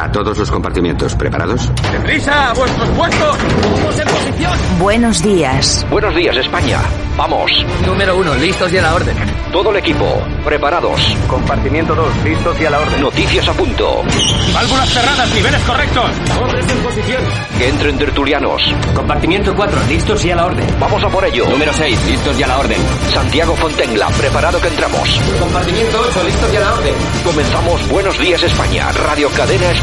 A todos los compartimientos, ¿preparados? ¡Deprisa! ¡A vuestros puestos! ¡Vamos en posición! Buenos días. Buenos días, España. Vamos. Número uno, listos y a la orden. Todo el equipo, preparados. Compartimiento 2, listos y a la orden. Noticias a punto. Válvulas cerradas, niveles correctos. Orden en posición. Que entren tertulianos. Compartimiento 4, listos y a la orden. Vamos a por ello. Número 6, listos y a la orden. Santiago Fontenla, preparado que entramos. Compartimiento 8, listos y a la orden. Comenzamos Buenos Días España, Radio Cadena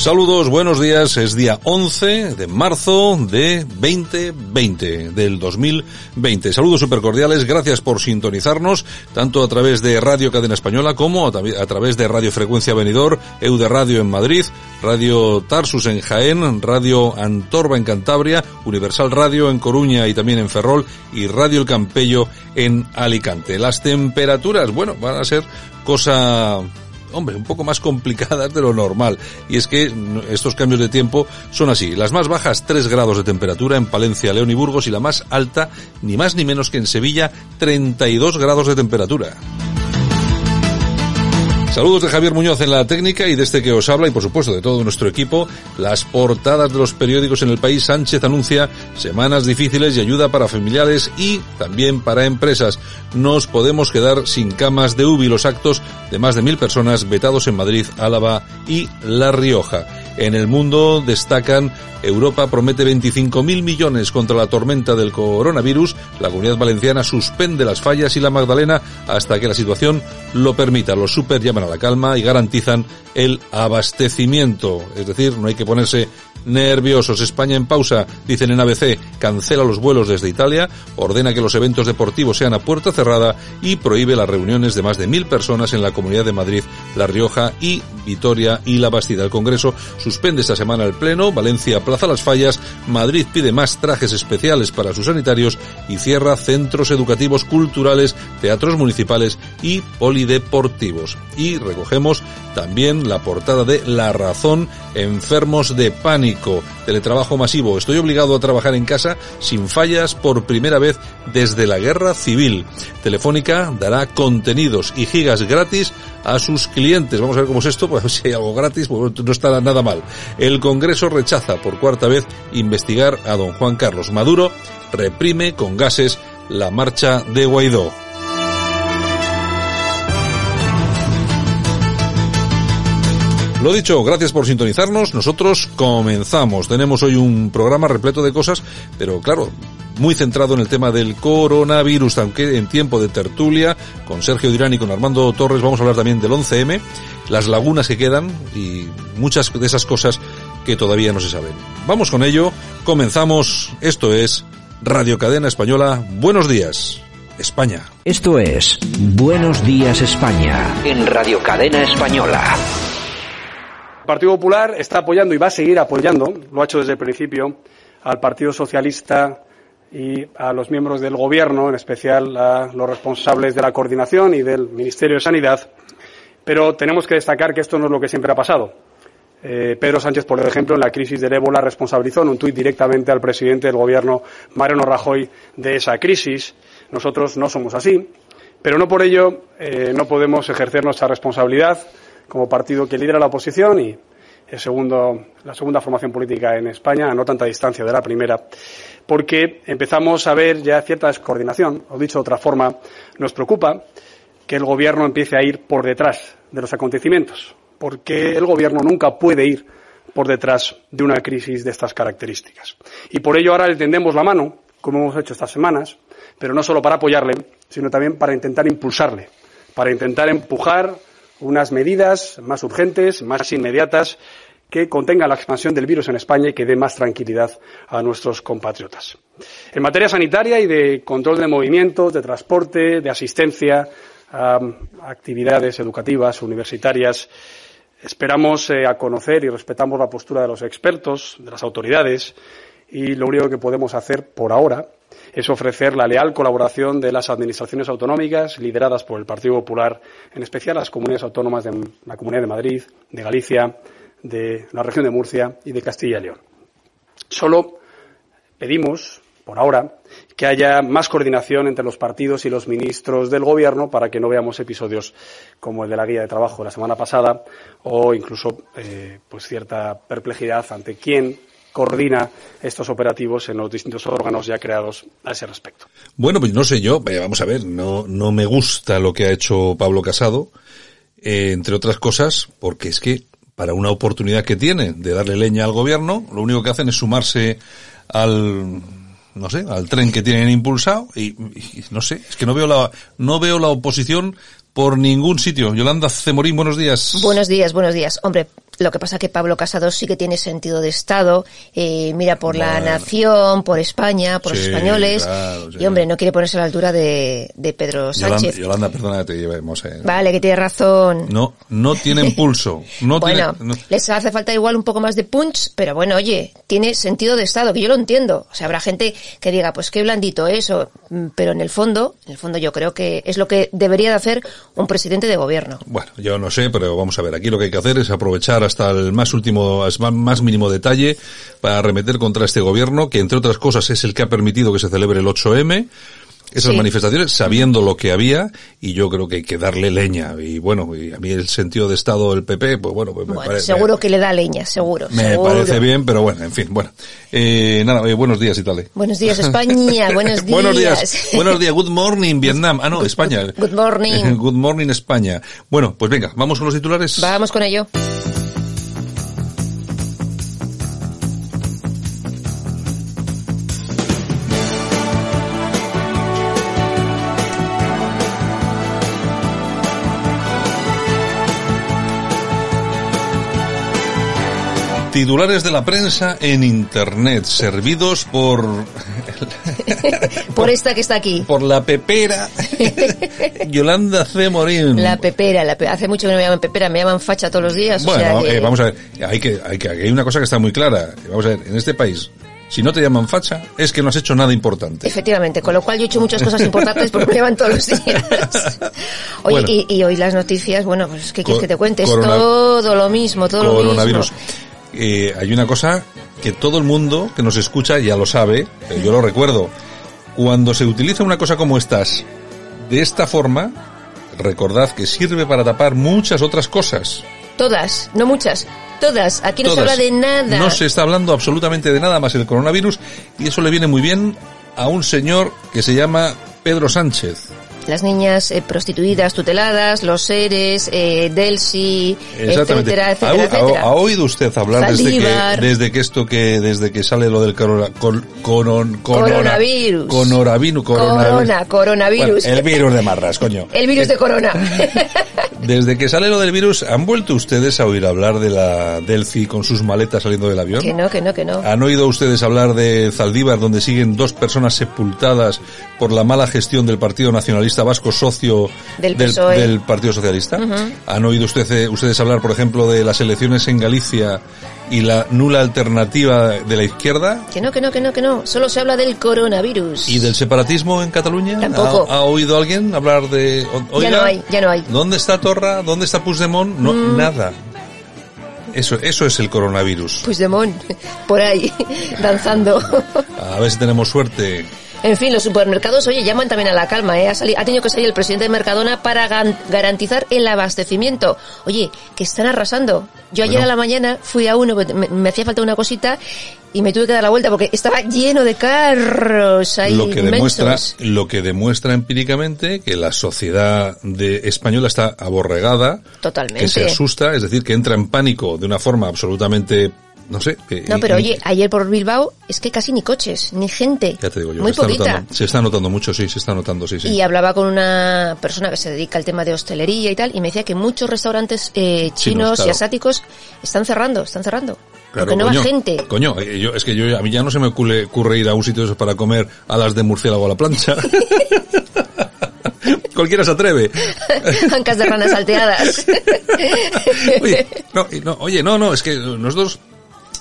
Saludos, buenos días. Es día 11 de marzo de 2020, del 2020. Saludos supercordiales. Gracias por sintonizarnos, tanto a través de Radio Cadena Española como a, través de Radio Frecuencia Venidor, Eude Radio en Madrid, Radio Tarsus en Jaén, Radio Antorba en Cantabria, Universal Radio en Coruña y también en Ferrol y Radio El Campello en Alicante. Las temperaturas, bueno, van a ser cosa hombre, un poco más complicadas de lo normal. Y es que estos cambios de tiempo son así. Las más bajas 3 grados de temperatura en Palencia, León y Burgos y la más alta, ni más ni menos que en Sevilla, 32 grados de temperatura. Saludos de Javier Muñoz en la técnica y de este que os habla y por supuesto de todo nuestro equipo. Las portadas de los periódicos en el país. Sánchez anuncia semanas difíciles y ayuda para familiares y también para empresas. Nos podemos quedar sin camas de UBI. Los actos de más de mil personas vetados en Madrid, Álava y La Rioja. En el mundo destacan Europa promete 25.000 millones contra la tormenta del coronavirus, la comunidad valenciana suspende las fallas y la Magdalena hasta que la situación lo permita. Los super llaman a la calma y garantizan el abastecimiento. Es decir, no hay que ponerse nerviosos. España en pausa, dicen en ABC, cancela los vuelos desde Italia, ordena que los eventos deportivos sean a puerta cerrada y prohíbe las reuniones de más de mil personas en la Comunidad de Madrid, La Rioja y Vitoria y La Bastida. El Congreso suspende esta semana el Pleno, Valencia plaza las fallas, Madrid pide más trajes especiales para sus sanitarios y cierra centros educativos, culturales, teatros municipales y polideportivos. Y recogemos también la portada de La Razón, enfermos de pánico, teletrabajo masivo. Estoy obligado a trabajar en casa sin fallas por primera vez desde la guerra civil. Telefónica dará contenidos y gigas gratis a sus clientes. Vamos a ver cómo es esto, pues si hay algo gratis, pues no está nada mal. El Congreso rechaza por cuarta vez investigar a don Juan Carlos Maduro, reprime con gases la marcha de Guaidó. Lo dicho, gracias por sintonizarnos. Nosotros comenzamos. Tenemos hoy un programa repleto de cosas, pero claro, muy centrado en el tema del coronavirus, aunque en tiempo de tertulia, con Sergio Dirán y con Armando Torres vamos a hablar también del 11M, las lagunas que quedan y muchas de esas cosas que todavía no se saben. Vamos con ello, comenzamos, esto es Radio Cadena Española, buenos días. España. Esto es Buenos Días España. En Radio Cadena Española. El Partido Popular está apoyando y va a seguir apoyando, lo ha hecho desde el principio, al Partido Socialista y a los miembros del Gobierno, en especial a los responsables de la coordinación y del Ministerio de Sanidad. Pero tenemos que destacar que esto no es lo que siempre ha pasado. Eh, Pedro Sánchez, por ejemplo, en la crisis del ébola responsabilizó en un tuit directamente al presidente del Gobierno, Mariano Rajoy, de esa crisis. Nosotros no somos así, pero no por ello eh, no podemos ejercer nuestra responsabilidad como partido que lidera la oposición y segundo, la segunda formación política en España, a no tanta distancia de la primera, porque empezamos a ver ya cierta descoordinación, o dicho de otra forma, nos preocupa que el Gobierno empiece a ir por detrás de los acontecimientos, porque el Gobierno nunca puede ir por detrás de una crisis de estas características. Y por ello ahora le tendemos la mano, como hemos hecho estas semanas, pero no solo para apoyarle, sino también para intentar impulsarle, para intentar empujar unas medidas más urgentes, más inmediatas, que contengan la expansión del virus en España y que dé más tranquilidad a nuestros compatriotas. En materia sanitaria y de control de movimientos, de transporte, de asistencia a actividades educativas, universitarias, esperamos eh, a conocer y respetamos la postura de los expertos, de las autoridades, y lo único que podemos hacer por ahora es ofrecer la leal colaboración de las administraciones autonómicas lideradas por el Partido Popular, en especial las comunidades autónomas de la Comunidad de Madrid, de Galicia, de la región de Murcia y de Castilla y León. Solo pedimos, por ahora, que haya más coordinación entre los partidos y los ministros del Gobierno para que no veamos episodios como el de la guía de trabajo de la semana pasada o incluso eh, pues cierta perplejidad ante quién coordina estos operativos en los distintos órganos ya creados a ese respecto. Bueno, pues no sé yo, vamos a ver, no, no me gusta lo que ha hecho Pablo Casado, eh, entre otras cosas, porque es que para una oportunidad que tiene de darle leña al gobierno, lo único que hacen es sumarse al no sé, al tren que tienen impulsado y, y, no sé, es que no veo la no veo la oposición por ningún sitio. Yolanda Cemorín, buenos días. Buenos días, buenos días. Hombre, lo que pasa es que Pablo Casado sí que tiene sentido de Estado, eh, mira por la nación, por España, por los españoles, claro, sí. y hombre, no quiere ponerse a la altura de, de Pedro Sánchez. Yolanda, perdona que te llevemos. Eh. Vale, que tiene razón. No, no tienen pulso. No bueno, tiene, no- les hace falta igual un poco más de punch, pero bueno, oye, tiene sentido de Estado, que yo lo entiendo. O sea, habrá gente que diga, pues qué blandito eso, Mm, pero en el fondo, en el fondo yo creo que es lo que debería de hacer un presidente de gobierno. Bueno, yo no sé, pero vamos a ver. Aquí lo que hay que hacer es aprovechar hasta el más último, más- mínimo detalle para arremeter contra este gobierno, que entre otras cosas es el que ha permitido que se celebre el 8M. Esas Sí. manifestaciones, sabiendo lo que había, y yo creo que hay que darle leña. Y bueno, y a mí el sentido de Estado del PP, pues bueno, pues me Bueno, parece, seguro que le da leña, seguro. me seguro. parece bien, pero bueno, en fin, bueno. Eh, nada, eh, buenos días, Italia. Buenos días, España. Buenos días. Buenos días. Buenos días. Good morning, Vietnam. Ah, no, España. Good morning. Good morning, España. Bueno, pues venga, vamos con los titulares. Vamos con ello. Titulares de la prensa en Internet, servidos por, Por esta que está aquí. por la pepera Yolanda C. Morín. La pepera, la pe- hace mucho que no me llaman pepera, me llaman facha todos los días. o Bueno, sea que- eh, vamos a ver, hay que, hay que, hay una cosa que está muy clara. Vamos a ver, en este país, si no te llaman facha, es que no has hecho nada importante. Efectivamente, con lo cual yo he hecho muchas cosas importantes porque me llaman todos los días. Oye, Bueno. y, y hoy las noticias, bueno, pues ¿qué quieres que te cuente? Es corona- todo lo mismo, todo lo coronavirus. Eh, hay una cosa que todo el mundo que nos escucha ya lo sabe, pero yo lo recuerdo. Cuando se utiliza una cosa como estas de esta forma, recordad que sirve para tapar muchas otras cosas. Todas, no muchas, todas. Aquí no Todas. se habla de nada. No se está hablando absolutamente de nada más el coronavirus y eso le viene muy bien a un señor que se llama Pedro Sánchez. Las niñas eh, prostituidas, tuteladas, los seres, eh, Delsi, etcétera, ¿Ha, etcétera, ha- etcétera. ha oído usted hablar desde que, desde que esto que, desde que sale lo del corona, col- coron- corona- Coronavirus. Coronavirus. Corona, coronavirus. Bueno, el virus de marras, coño. El virus de corona. Desde que sale lo del virus, ¿han vuelto ustedes a oír hablar de la Delphi con sus maletas saliendo del avión? que no, que no, que no. ¿Han oído ustedes hablar de Zaldívar, donde siguen dos personas sepultadas por la mala gestión del Partido Nacionalista Vasco, socio Del PSOE. del Partido Socialista? ¿Han oído usted- eh, ustedes hablar, por ejemplo, de las elecciones en Galicia y la nula alternativa de la izquierda? Que no, que no, que no, que no. Solo se habla del coronavirus. ¿Y del separatismo en Cataluña? Tampoco. ¿Ha, ha oído alguien hablar de... oiga, Ya no hay, ya no hay. ¿Dónde está Torra? ¿Dónde está Puigdemont? No, Mm. nada. Eso, eso es el coronavirus. Puigdemont, por ahí, danzando. A ver si tenemos suerte. En fin, los supermercados, oye, llaman también a la calma, ¿eh? Ha, sali- ha tenido que salir el presidente de Mercadona para garantizar el abastecimiento. Oye, que están arrasando. Yo ayer Bueno. a la mañana fui a uno, me, me hacía falta una cosita y me tuve que dar la vuelta porque estaba lleno de carros ahí lo que demuestra lo que demuestra empíricamente que la sociedad de española está aborregada Totalmente. que se asusta es decir que entra en pánico de una forma absolutamente no sé que- No, pero y- oye, ayer por Bilbao es que casi ni coches, ni gente. ya te digo yo Muy se está poquita. notando se está notando mucho sí se está notando sí sí Y hablaba con una persona que se dedica al tema de hostelería y tal, y me decía que muchos restaurantes eh, chinos claro. y asiáticos están cerrando, están cerrando. Claro, no coño, gente. Coño, eh, yo, es que yo, a mí ya no se me ocurre, ocurre ir a un sitio para comer alas de murciélago a la plancha. Cualquiera se atreve. Ancas de ranas salteadas. Oye, no, no, oye, no, no, es que nosotros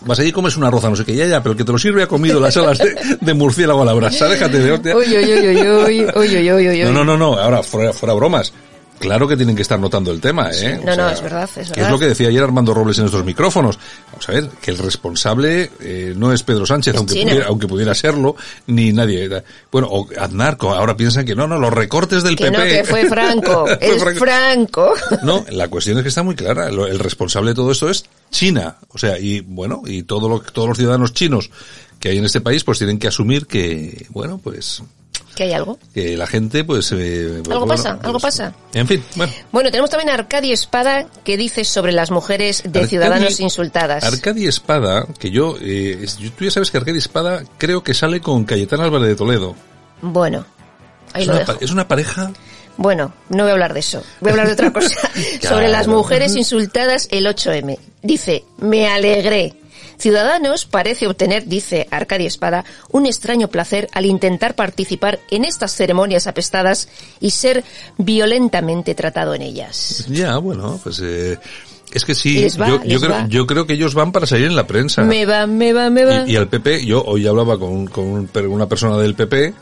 vas allí y comes una roza, no sé qué, ya, ya, pero el que te lo sirve ha comido las alas de, de murciélago a la brasa, déjate de hostia. Uy, uy, uy, uy, uy, uy, uy, uy, uy. No, no, no, no, ahora, fuera, fuera bromas. Claro que tienen que estar notando el tema, ¿eh? no, no, es verdad, es que verdad. es lo que decía ayer Armando Robles en estos micrófonos. Vamos a ver, que el responsable eh, no es Pedro Sánchez, Es aunque pudiera, aunque pudiera serlo, ni nadie. Bueno, o Aznar, ahora piensan que no, no, los recortes del Que PP. no, que fue Franco. Es Franco. No, la cuestión es que está muy clara. El responsable de todo esto es China. O sea, y bueno, y todo lo, todos los ciudadanos chinos que hay en este país, pues tienen que asumir que, bueno, pues, Que hay algo. que la gente, pues, eh, Algo bueno, pasa, algo pues, pasa. En fin, bueno. Bueno, tenemos también a Arcadia Espada que dice sobre las mujeres de Arcadia- ciudadanos insultadas. Arcadia Espada, que yo, eh, tú ya sabes que Arcadia Espada creo que sale con Cayetana Álvarez de Toledo. Bueno, ahí Es lo una, dejo. es una pareja Bueno, no voy a hablar de eso. Voy a hablar de otra cosa. Sobre las mujeres insultadas el 8M. Dice, me alegré. Ciudadanos parece obtener, dice Arcadia Espada, un extraño placer al intentar participar en estas ceremonias apestadas y ser violentamente tratado en ellas. Ya, bueno, pues eh, es que sí, va, yo, creo, yo creo que ellos van para salir en la prensa. Me va, me va, me va. Y, y al PP, yo hoy hablaba con, con una persona del PP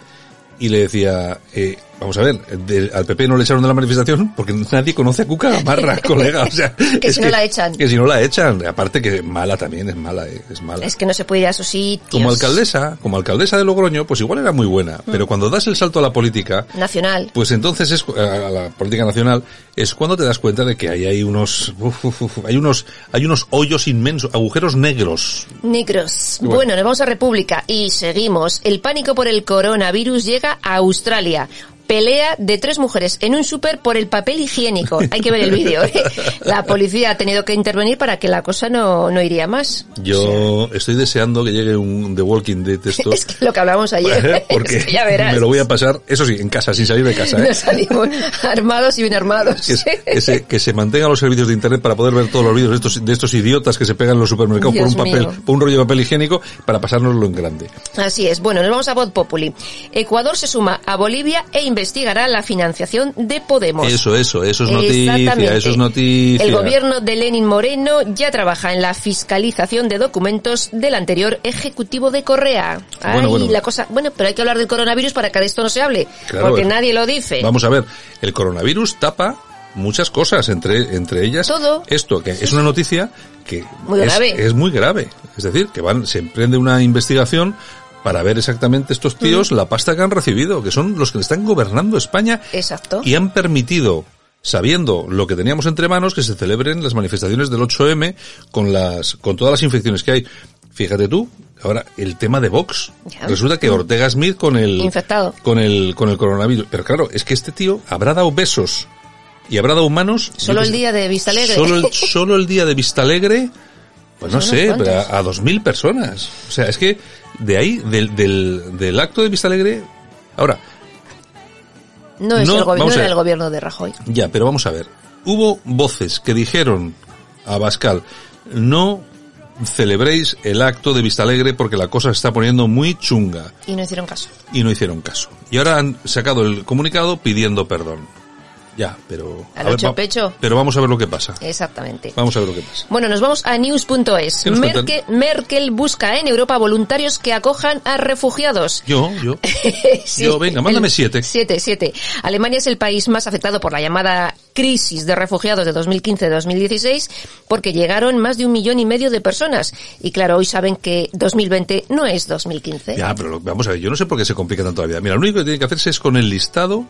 y le decía, eh, vamos a ver, de- al PP no le echaron de la manifestación porque nadie conoce a Cuca Gamarra, colega. O sea, Que es si no la echan. Que si no la echan. Aparte que mala también, es mala, eh, es mala. Es que no se puede ir a esos sitios. Como alcaldesa, como alcaldesa de Logroño, pues igual era muy buena, Mm. pero cuando das el salto a la política, Nacional. pues entonces es a la política nacional es cuando te das cuenta de que ahí hay unos uf, uf, uf, hay unos hay unos hoyos inmensos, agujeros negros. Negros. Bueno. Bueno, nos vamos a República y seguimos. El pánico por el coronavirus llega a Australia. Pelea de tres mujeres en un súper por el papel higiénico. Hay que ver el vídeo. ¿eh? La policía ha tenido que intervenir para que la cosa no, no iría más. Yo estoy deseando que llegue un The Walking Dead esto. Es que lo que hablábamos ayer. porque Es que ya verás. me lo voy a pasar, eso sí, en casa, sin salir de casa, ¿eh? Nos salimos armados y bien armados. Que, se- que se, que se mantengan los servicios de internet para poder ver todos los vídeos de estos, de estos idiotas que se pegan en los supermercados por Dios un papel, mío. por un rollo de papel higiénico para pasárnoslo en grande. Así es. Bueno, nos vamos a Voz Populi. Ecuador se suma a Bolivia e investigará la financiación de Podemos. Eso, eso, eso es noticia, eso es noticia. El gobierno de Lenin Moreno ya trabaja en la fiscalización de documentos del anterior ejecutivo de Correa. Ay, Bueno, bueno. la cosa, bueno, pero hay que hablar del coronavirus para que de esto no se hable, Claro, porque es- nadie lo dice. Vamos a ver, el coronavirus tapa muchas cosas, entre, entre ellas Todo. esto, que es una noticia que Muy es, grave. es muy grave. Es decir, que van, se emprende una investigación para ver exactamente estos tíos la pasta que han recibido, que son los que están gobernando España Exacto. y han permitido sabiendo lo que teníamos entre manos que se celebren las manifestaciones del 8M con las con todas las infecciones que hay. Fíjate tú, ahora el tema de Vox. Ya. Resulta que Ortega Smith con el Infectado. con el con el coronavirus, pero claro, es que este tío habrá dado besos y habrá dado manos Solo el día de Vista Alegre. Solo el, solo el día de Vista Alegre, pues no sé, a, a dos mil personas. O sea, es que de ahí, del, del, del acto de Vista Alegre, ahora, no es No, el gobierno, era el gobierno de Rajoy. ya, pero vamos a ver. Hubo voces que dijeron a Bascal, no celebréis el acto de Vista Alegre porque la cosa se está poniendo muy chunga Y no hicieron caso. y no hicieron caso. Y ahora han sacado el comunicado pidiendo perdón. Ya, pero... Al ver, pecho. Pero vamos a ver lo que pasa. Exactamente. Vamos a ver lo que pasa. Bueno, nos vamos a news.es. Merkel, Merkel busca en Europa voluntarios que acojan a refugiados. Yo, yo. Sí, Yo, venga, mándame siete. Siete, siete. Alemania es el país más afectado por la llamada crisis de refugiados de 2015-2016 porque llegaron más de un millón y medio de personas. Y claro, hoy saben que 2020 no es 2015. Ya, pero vamos a ver, yo no sé por qué se complica tanto la vida. Mira, lo único que tiene que hacerse es con el listado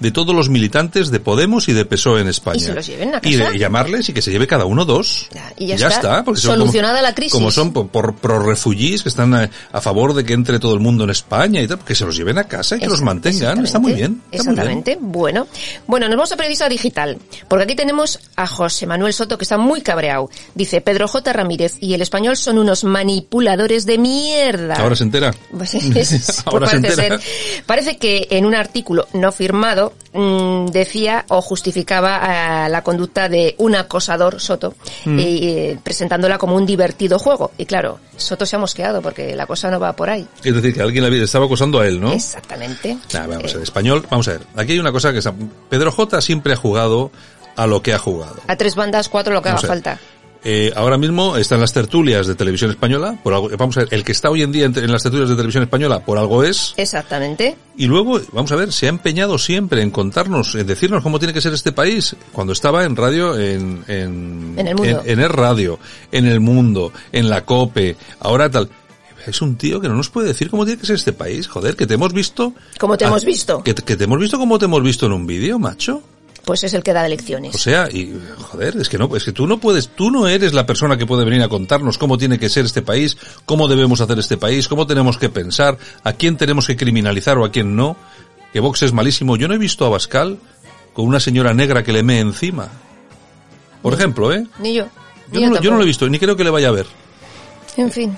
de todos los militantes de Podemos y de PSOE en España. Y se los lleven a Y, casa. de- y llamarles y que se lleve cada uno dos. Ya, y ya está. porque Solucionada como- la crisis. Como son por, por refugees que están a, a favor de que entre todo el mundo en España y tal, que se los lleven a casa y que los mantengan. Está muy bien. está muy bien. Exactamente. Bueno. Bueno, nos vamos a periodista digital. Porque aquí tenemos a José Manuel Soto que está muy cabreado. Dice, Pedro J. Ramírez y el español son unos manipuladores de mierda. Ahora se entera. Pues es- Ahora se parece entera. ser. Parece que en un artículo no firmado mm, decía o justificaba eh, la conducta de un acosador Soto, Mm. eh, presentándola como un divertido juego. Y claro, Soto se ha mosqueado porque la cosa no va por ahí. Es decir, que alguien le estaba acosando a él, ¿no? Exactamente. Nah, vamos a ver, español, vamos a ver. Aquí hay una cosa que. Pedro J siempre ha jugado a lo que ha jugado. a tres bandas, cuatro lo que haga falta. Eh, ahora mismo está en las tertulias de televisión española, por algo, vamos a ver, el que está hoy en día en, en las tertulias de televisión española por algo es, Exactamente. y luego, vamos a ver, se ha empeñado siempre en contarnos, en decirnos cómo tiene que ser este país, cuando estaba en radio, en, en, En el mundo. en, en el radio, en el mundo, en la COPE, ahora tal. Es un tío que no nos puede decir cómo tiene que ser este país, joder, que te hemos visto. Como te hemos visto. Que, que te hemos visto como te hemos visto en un vídeo, macho. Pues es el que da lecciones. O sea, y joder, es que no, es que tú no puedes, tú no eres la persona que puede venir a contarnos cómo tiene que ser este país, cómo debemos hacer este país, cómo tenemos que pensar, a quién tenemos que criminalizar o a quién no. Que Vox es malísimo. Yo no he visto a Bascal con una señora negra que le mee encima. Por ejemplo, ¿eh? Ni yo. Yo Ni no, lo- yo no lo he visto, ni creo que le vaya a ver. En fin.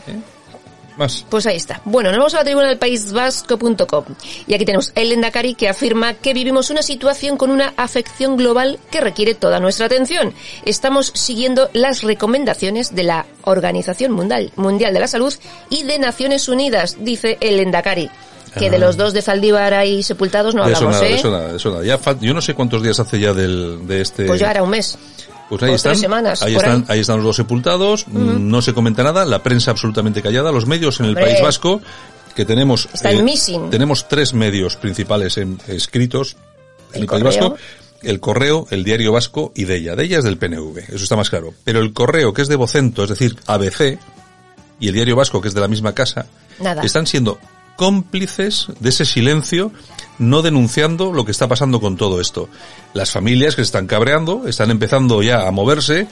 Más. Pues ahí está. Bueno, nos vamos a la tribuna del País Vasco.com. Y aquí tenemos el Endacari que afirma que vivimos una situación con una afección global que requiere toda nuestra atención. Estamos siguiendo las recomendaciones de la Organización Mundial, Mundial de la Salud y de Naciones Unidas, dice el. Que de los dos de Zaldívar ahí sepultados no Ah. Eso hablamos, nada, de ¿eh? eso nada, de eso nada. Ya yo no sé cuántos días hace ya del, de este. Pues ya era un mes. Pues ahí están, semanas, ahí están, ahí. ahí están los dos sepultados, no se comenta nada, la prensa absolutamente callada, los medios en el Hombre. País Vasco, que tenemos, eh, tenemos tres medios principales en- escritos en El el, País. Vasco, el Correo, el Diario Vasco y Della. Della es del PNV, eso está más claro. Pero el Correo, que es de Vocento, es decir, ABC, y el Diario Vasco, que es de la misma casa, Nada. están siendo cómplices de ese silencio, no denunciando lo que está pasando con todo esto. Las familias que se están cabreando, están empezando ya a moverse,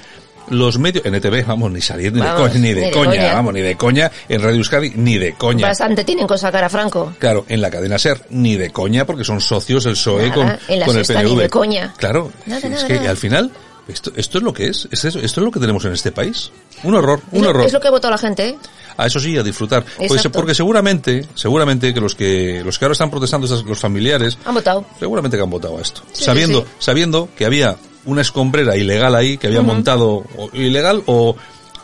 los medios, NTV, vamos, ni salir ni Vamos, de coña, ni de, ni de coña, coña. vamos, ni de coña, en Radio Euskadi, ni de coña. Bastante tienen con sacar a Franco. Claro, en la cadena SER, ni de coña, porque son socios el PSOE Nada, con, en la con el Sexta ni PNV. de coña. Claro, Nada, es nada, que al final, esto, esto es lo que es, es eso, esto es lo que tenemos en este país. Un horror, un Es lo- horror. Es lo que votado la gente, ¿eh? A eso sí, a disfrutar. Pues, porque seguramente, seguramente que los que, los que ahora están protestando, los familiares, Han votado. seguramente que han votado a esto. Sí, sabiendo, sí. sabiendo que había una escombrera ilegal ahí, que había montado, o ilegal o,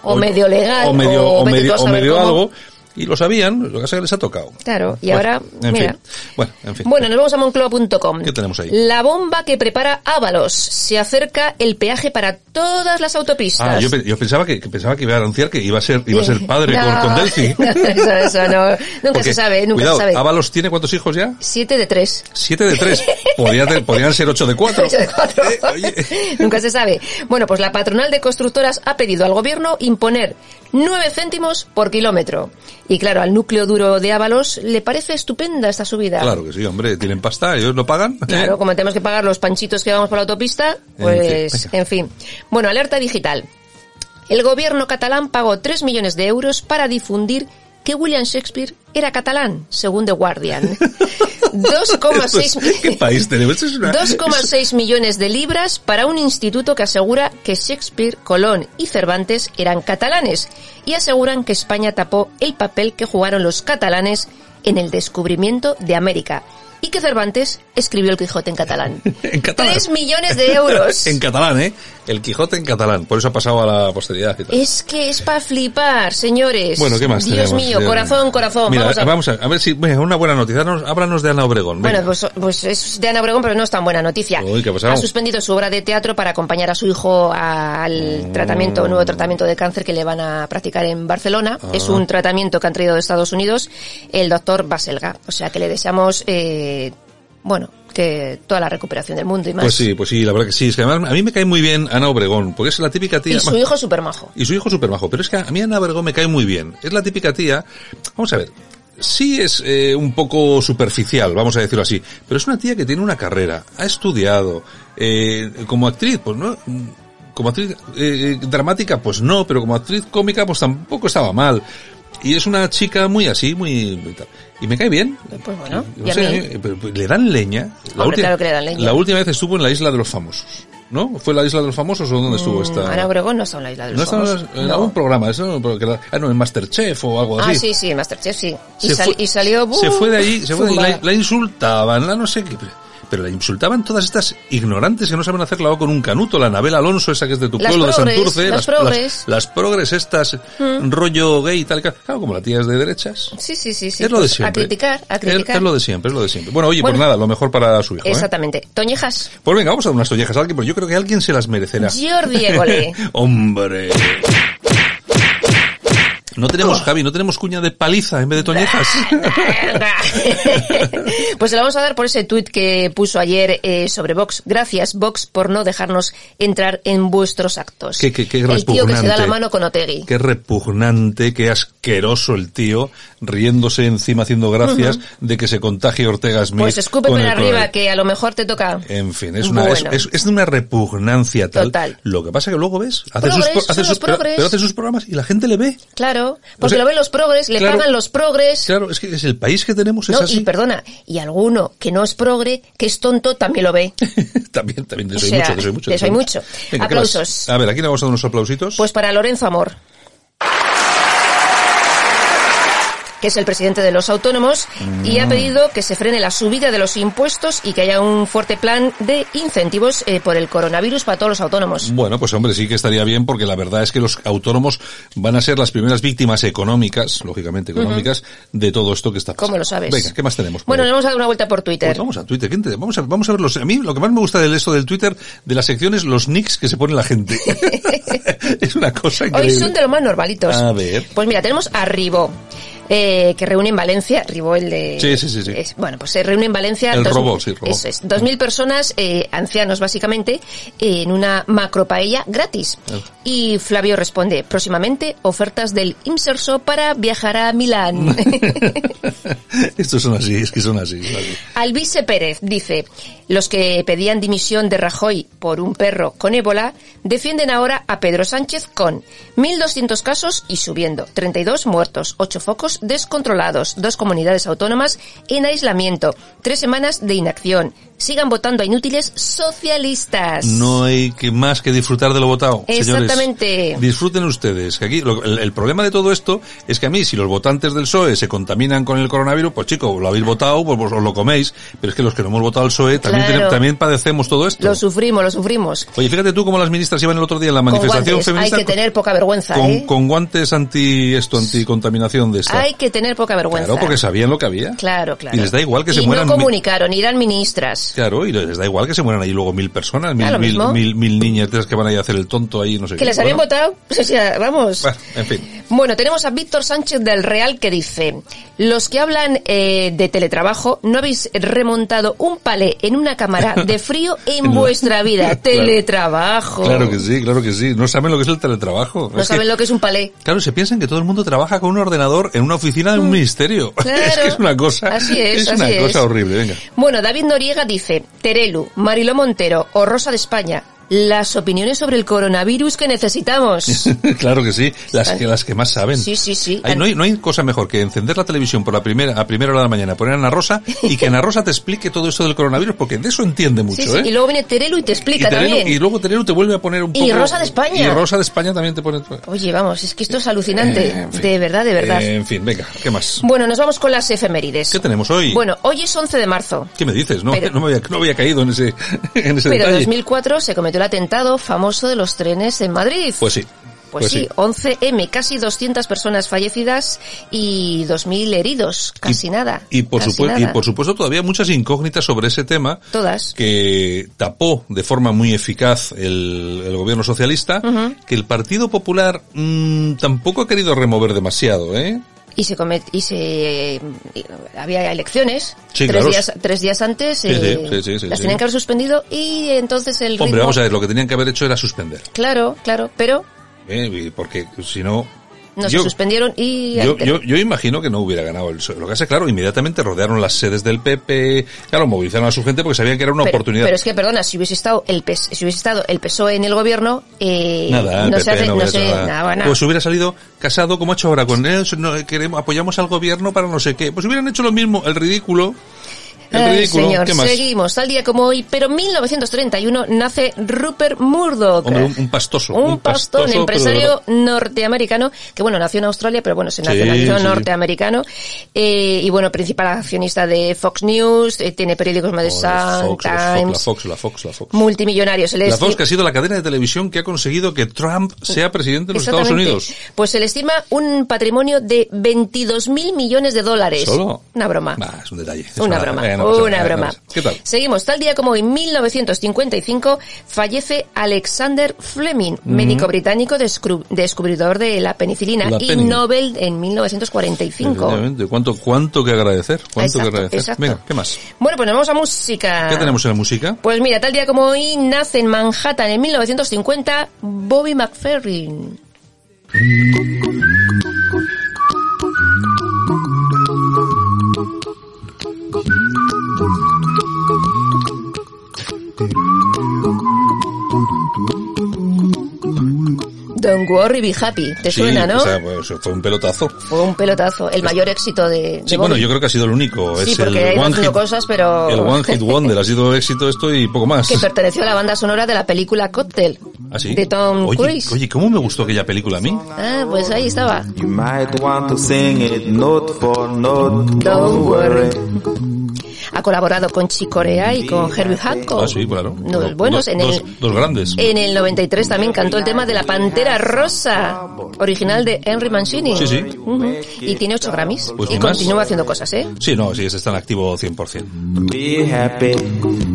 O medio legal, o medio, o medio, algo, y lo sabían, lo que pasa es que les ha tocado. Claro, y Bueno, ahora, en mira. fin. Bueno, en fin. Bueno, nos vamos a moncloa.com. ¿Qué tenemos ahí? La bomba que prepara Ábalos. Se acerca el peaje para todas las autopistas. Ah, yo, yo pensaba que, que pensaba que iba a anunciar que iba a ser, iba a ser padre con, No, con Delphi. eso, eso no. Nunca Porque, se sabe, nunca cuidado, se sabe. Ábalos tiene cuántos hijos ya? Siete de tres. Siete de tres. Podría podrían ser ocho de cuatro. Ocho de cuatro. Eh. Nunca se sabe. Bueno, pues la patronal de constructoras ha pedido al gobierno imponer nueve céntimos por kilómetro. Y claro, al núcleo duro de Ábalos le parece estupenda esta subida. Claro que sí, hombre, tienen pasta, ellos lo pagan. Claro, como tenemos que pagar los panchitos que vamos por la autopista, pues, en fin. Bueno, alerta digital. El gobierno catalán pagó 3 millones de euros para difundir que William Shakespeare era catalán, según The Guardian. Esto es- 2,6 ¿Qué país tenemos? Esto es una- 2,6 millones de libras para un instituto que asegura que Shakespeare, Colón y Cervantes eran catalanes y aseguran que España tapó el papel que jugaron los catalanes en el descubrimiento de América y que Cervantes escribió el Quijote en catalán. En catalán. 3 millones de euros. En catalán, ¿eh? El Quijote en catalán. Por eso ha pasado a la posteridad y tal. Es que es para flipar, señores. Bueno, ¿qué más Dios tenemos? mío, corazón, corazón. Mira, vamos a... vamos a, a ver si... bueno, una buena noticia. Háblanos, de Ana Obregón. Bueno, venga. pues, pues es de Ana Obregón, pero no es tan buena noticia. Uy, ¿qué ha suspendido su obra de teatro para acompañar a su hijo al Mm. tratamiento, nuevo tratamiento de cáncer que le van a practicar en Barcelona. Ah. Es un tratamiento que han traído de Estados Unidos el doctor Baselga. O sea que le deseamos, eh, bueno, que toda la recuperación del mundo y más. Pues sí, pues sí, la verdad que sí. Es que además a mí me cae muy bien Ana Obregón, porque es la típica tía... y su hijo súper majo. Y su hijo súper majo. Pero es que a mí Ana Obregón me cae muy bien. Es la típica tía... Vamos a ver. Sí es eh, un poco superficial, vamos a decirlo así. Pero es una tía que tiene una carrera. Ha estudiado. Eh, como actriz, pues no... Como actriz eh, dramática, pues no. Pero como actriz cómica, pues tampoco estaba mal. Y es una chica muy así, muy... muy tal. Y me cae bien. Pues bueno, No y a sé, mí. eh, pero le dan leña. Hombre, claro que le dan leña. La última vez estuvo en la isla de los famosos. ¿No? ¿Fue la isla de los famosos o dónde estuvo esta? Mm, Ana Obregón no está en la isla de No los en, famosos. en No. algún programa, eso, la- ah, no, en Masterchef o algo Ah, así. sí, sí, Masterchef, sí. Y, Se sal- fue- y salió... se fue de allí, se fue de zumbada. la, la insultaban, la no sé qué. Pero le insultaban todas estas ignorantes que no saben hacer la O con un canuto, la Anabel Alonso, esa que es de tu Las pueblo, progres, de Santurce, las progres. las, progres estas, rollo gay y tal, claro, como la tía es de derechas. Sí, sí, sí, sí. es lo de pues, siempre. A criticar, a criticar. Es, lo de siempre, es lo de siempre. Bueno, oye, Bueno. pues nada, lo mejor para su hijo. ¿eh? Exactamente. Toñejas. Pues venga, vamos a dar unas tollejas a alguien, pero yo creo que alguien se las merecerá. Jordi Évole. Hombre. No tenemos, Javi, no tenemos cuña de paliza en vez de toñejas. pues se la vamos a dar por ese tuit que puso ayer eh, sobre Vox. Gracias, Vox, por no dejarnos entrar en vuestros actos. Qué- qué- qué el tío que se da la mano con Otegui. Qué repugnante, qué asqueroso el tío, riéndose encima haciendo gracias de que se contagie Ortega Smith. Pues escupe para arriba, que a lo mejor te toca. En fin, es una, es, Bueno. es- es una repugnancia tal. Total. Lo que pasa que luego ves, hace sus, sus, pero, pero hace sus programas y la gente le ve. Claro, porque sea, lo ven los progres, le claro. pagan los progres. Claro, es que es el país que tenemos, es No, así. y perdona, y alguno que no es progre, que es tonto, también lo ve. también, también, O hay sea, mucho, de eso hay mucho. Aplausos. A ver, aquí le vamos a dar unos aplausitos. Pues para Lorenzo Amor. Que es el presidente de los autónomos, y Mm. ha pedido que se frene la subida de los impuestos y que haya un fuerte plan de incentivos eh, por el coronavirus para todos los autónomos. Bueno, pues hombre, sí que estaría bien porque la verdad es que los autónomos van a ser las primeras víctimas económicas, lógicamente económicas, de todo esto que está pasando. ¿Cómo lo sabes? Venga, ¿qué más tenemos? Bueno, le vamos a dar una vuelta por Twitter. Pues vamos a Twitter, ¿quién te- vamos a, vamos a ver los, a mí lo que más me gusta del esto del Twitter, de la sección es los nicks que se pone la gente. es una cosa Hoy increíble. son de los más normalitos. A ver. Pues mira, tenemos a Ribó. Eh, que reúne en Valencia, Ribó el de... Sí, sí, sí, sí. es- bueno, pues se reúne en Valencia... El dos- robot, sí, robot. Eso es, dos mil personas, eh, ancianos básicamente, en una macropaella gratis. Y Flavio responde, próximamente ofertas del Imserso para viajar a Milán. Estos son así, es que son así. son así. Alvise Pérez dice, los que pedían dimisión de Rajoy por un perro con ébola defienden ahora a Pedro Sánchez con 1.200 casos y subiendo, 32 muertos, 8 focos descontrolados, dos comunidades autónomas en aislamiento, tres semanas de inacción. Sigan votando a inútiles socialistas. No hay que más que disfrutar de lo votado. señores. Exactamente. disfruten ustedes. Que aquí lo- el, el problema de todo esto es que a mí, si los votantes del PSOE se contaminan con el coronavirus, pues chico, lo habéis votado, pues, os lo coméis. Pero es que los que no hemos votado al PSOE también, Claro. tenemos- también padecemos todo esto. Lo sufrimos, lo sufrimos. Oye, fíjate tú cómo las ministras iban el otro día en la manifestación guantes. Hay feminista. que tener poca vergüenza, con, ¿eh? con guantes anti esto, anticontaminación de esta. Hay que tener poca vergüenza. Claro, porque sabían lo que había. Claro, claro. Y les da igual que se Y mueran. no comunicaron, irán ministras. Claro, y les da igual que se mueran ahí luego mil personas, mil, mil, mil, mil niñas de esas que van a ir a hacer el tonto ahí, no sé Que qué. les habían Bueno, votado. O sea, vamos. Bueno, en fin. Bueno, tenemos a Víctor Sánchez del Real que dice, los que hablan eh, de teletrabajo, no habéis remontado un palé en una cámara de frío en vuestra vida. Teletrabajo. Claro que sí, claro que sí. No saben lo que es el teletrabajo. No Es que- saben lo que es un palé. Claro, se piensan que todo el mundo trabaja con un ordenador en una oficina de un ministerio. Mm. Claro. es que es una cosa, Así es, una así cosa es. horrible, venga. Bueno, David Noriega dice, Terelu, Mariló Montero o Rosa de España, las opiniones sobre el coronavirus que necesitamos. claro que sí, las que, las que más saben. Sí, sí, sí. Ay, no, hay, no hay cosa mejor que encender la televisión por la primera, a primera hora de la mañana, poner a Ana Rosa y que Ana Rosa te explique todo esto del coronavirus, porque de eso entiende mucho, Sí, sí, ¿eh? Y luego viene Terelu y te explica Y Terelu- también. y luego Terelu te vuelve a poner un Y poco... Rosa de España. Y Rosa de España también te pone... Oye, vamos, es que esto es alucinante. Eh, en fin. De verdad, de verdad. Eh, en fin, venga, ¿qué más? Bueno, nos vamos con las efemérides. ¿Qué tenemos hoy? Bueno, hoy es 11 de marzo. ¿Qué me dices? No, Pero- no, me había, no había caído en ese, en ese Pero en detalle. 2004 se cometió el atentado famoso de los trenes en Madrid. Pues sí. Pues, sí, 11M, casi 200 personas fallecidas y 2.000 heridos, casi nada. Y por, supuesto, y nada. por supuesto todavía muchas incógnitas sobre ese tema Todas. que tapó de forma muy eficaz el, el gobierno socialista, que el Partido Popular mm, tampoco ha querido remover demasiado, ¿eh? Y se comet y se y había elecciones Sí, tres claro. días tres días antes Sí, eh, sí, las tenían que haber suspendido y entonces el Hombre, ritmo vamos a ver, lo que tenían que haber hecho era suspender, claro claro pero ¿eh? Porque si no... no yo- se suspendieron y Yo, yo, yo imagino que no hubiera ganado el PSOE. Lo que hace, claro, inmediatamente rodearon las sedes del PP, claro, movilizaron a su gente porque sabían que era una pero, oportunidad. pero es que perdona si hubiese estado el PS, si hubiese estado el PSOE en el gobierno eh, Nada, el no PP se hace no no hubiera se hecho nada. nada, nada. Pues hubiera salido casado como ha hecho ahora con él, no, queremos, apoyamos al gobierno para no sé qué. Pues hubieran hecho lo mismo, el ridículo. El Ay, ridículo, señor, ¿qué más? seguimos, tal día como hoy, pero en 1931 nace Rupert Murdoch. Hombre, un, un pastoso. un pastón, pastoso, de empresario norteamericano, que bueno, nació en Australia, pero bueno, se nacionalizó sí. norteamericano, eh, y bueno, principal accionista de Fox News, eh, tiene periódicos The Joder, Sun, Fox, la Times, Fox, la Fox, la Fox. multimillonario. Se La Fox que ha sido la cadena de televisión que ha conseguido que Trump sea presidente de los Estados. Unidos. Pues se le estima un patrimonio de 22 mil millones de dólares. ¿Solo? Una broma. Bah, es un detalle. Es Una broma, una broma. ¿Qué tal? Seguimos, tal día como en 1955 fallece Alexander Fleming, médico británico descubridor de la penicilina La y peni. Nobel en 1945. Efectivamente. ¿Cuánto, cuánto que agradecer? ¿Cuánto Exacto, que agradecer? exacto. Venga, ¿qué más? Bueno, pues nos vamos a música. ¿Qué tenemos en la música? Pues mira, tal día como hoy nace en Manhattan en 1950 Bobby McFerrin. Don't worry, be happy. ¿Te Sí, suena, no? o sea, pues, fue un pelotazo. Fue un pelotazo, el mayor éxito de, de Sí, Bobby. bueno, yo creo que ha sido el único. Sí, es porque el ha one hit, cosas, pero... El One Hit Wonder ha sido éxito esto y poco más. que perteneció a la banda sonora de la película Cocktail ¿Ah, sí? de Tom oye, Cruise. Oye, ¿cómo me gustó aquella película a mí? Ah, pues ahí estaba. You might want to sing it note for note. Don't worry. Ha colaborado con Chick Corea y con Herbie Hancock. Ah, sí, claro. No, Dos- buenos, dos, en el, dos- dos grandes. en el 93 también cantó el tema de la Pantera Rosa, original de Henry Mancini. Sí, sí. Ujú. Y tiene ocho Grammys. Pues y ni más. continúa haciendo cosas, ¿eh? Sí, no, sí, está en activo 100%. Be happy.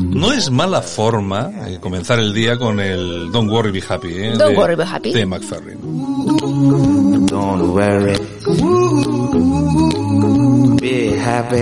No es mala forma eh, comenzar el día con el Don't Worry Be Happy, ¿eh? Don't de, Worry Be Happy. De McFerrin. Don't worry. Be happy.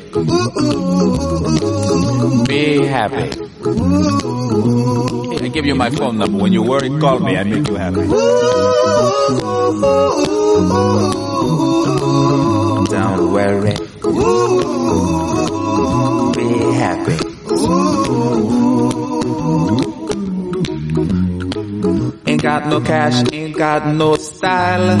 Be happy. I give you my phone number. When you worry, call me. I make you happy. Don't worry. Be happy. Ain't got no cash, ain't got no style,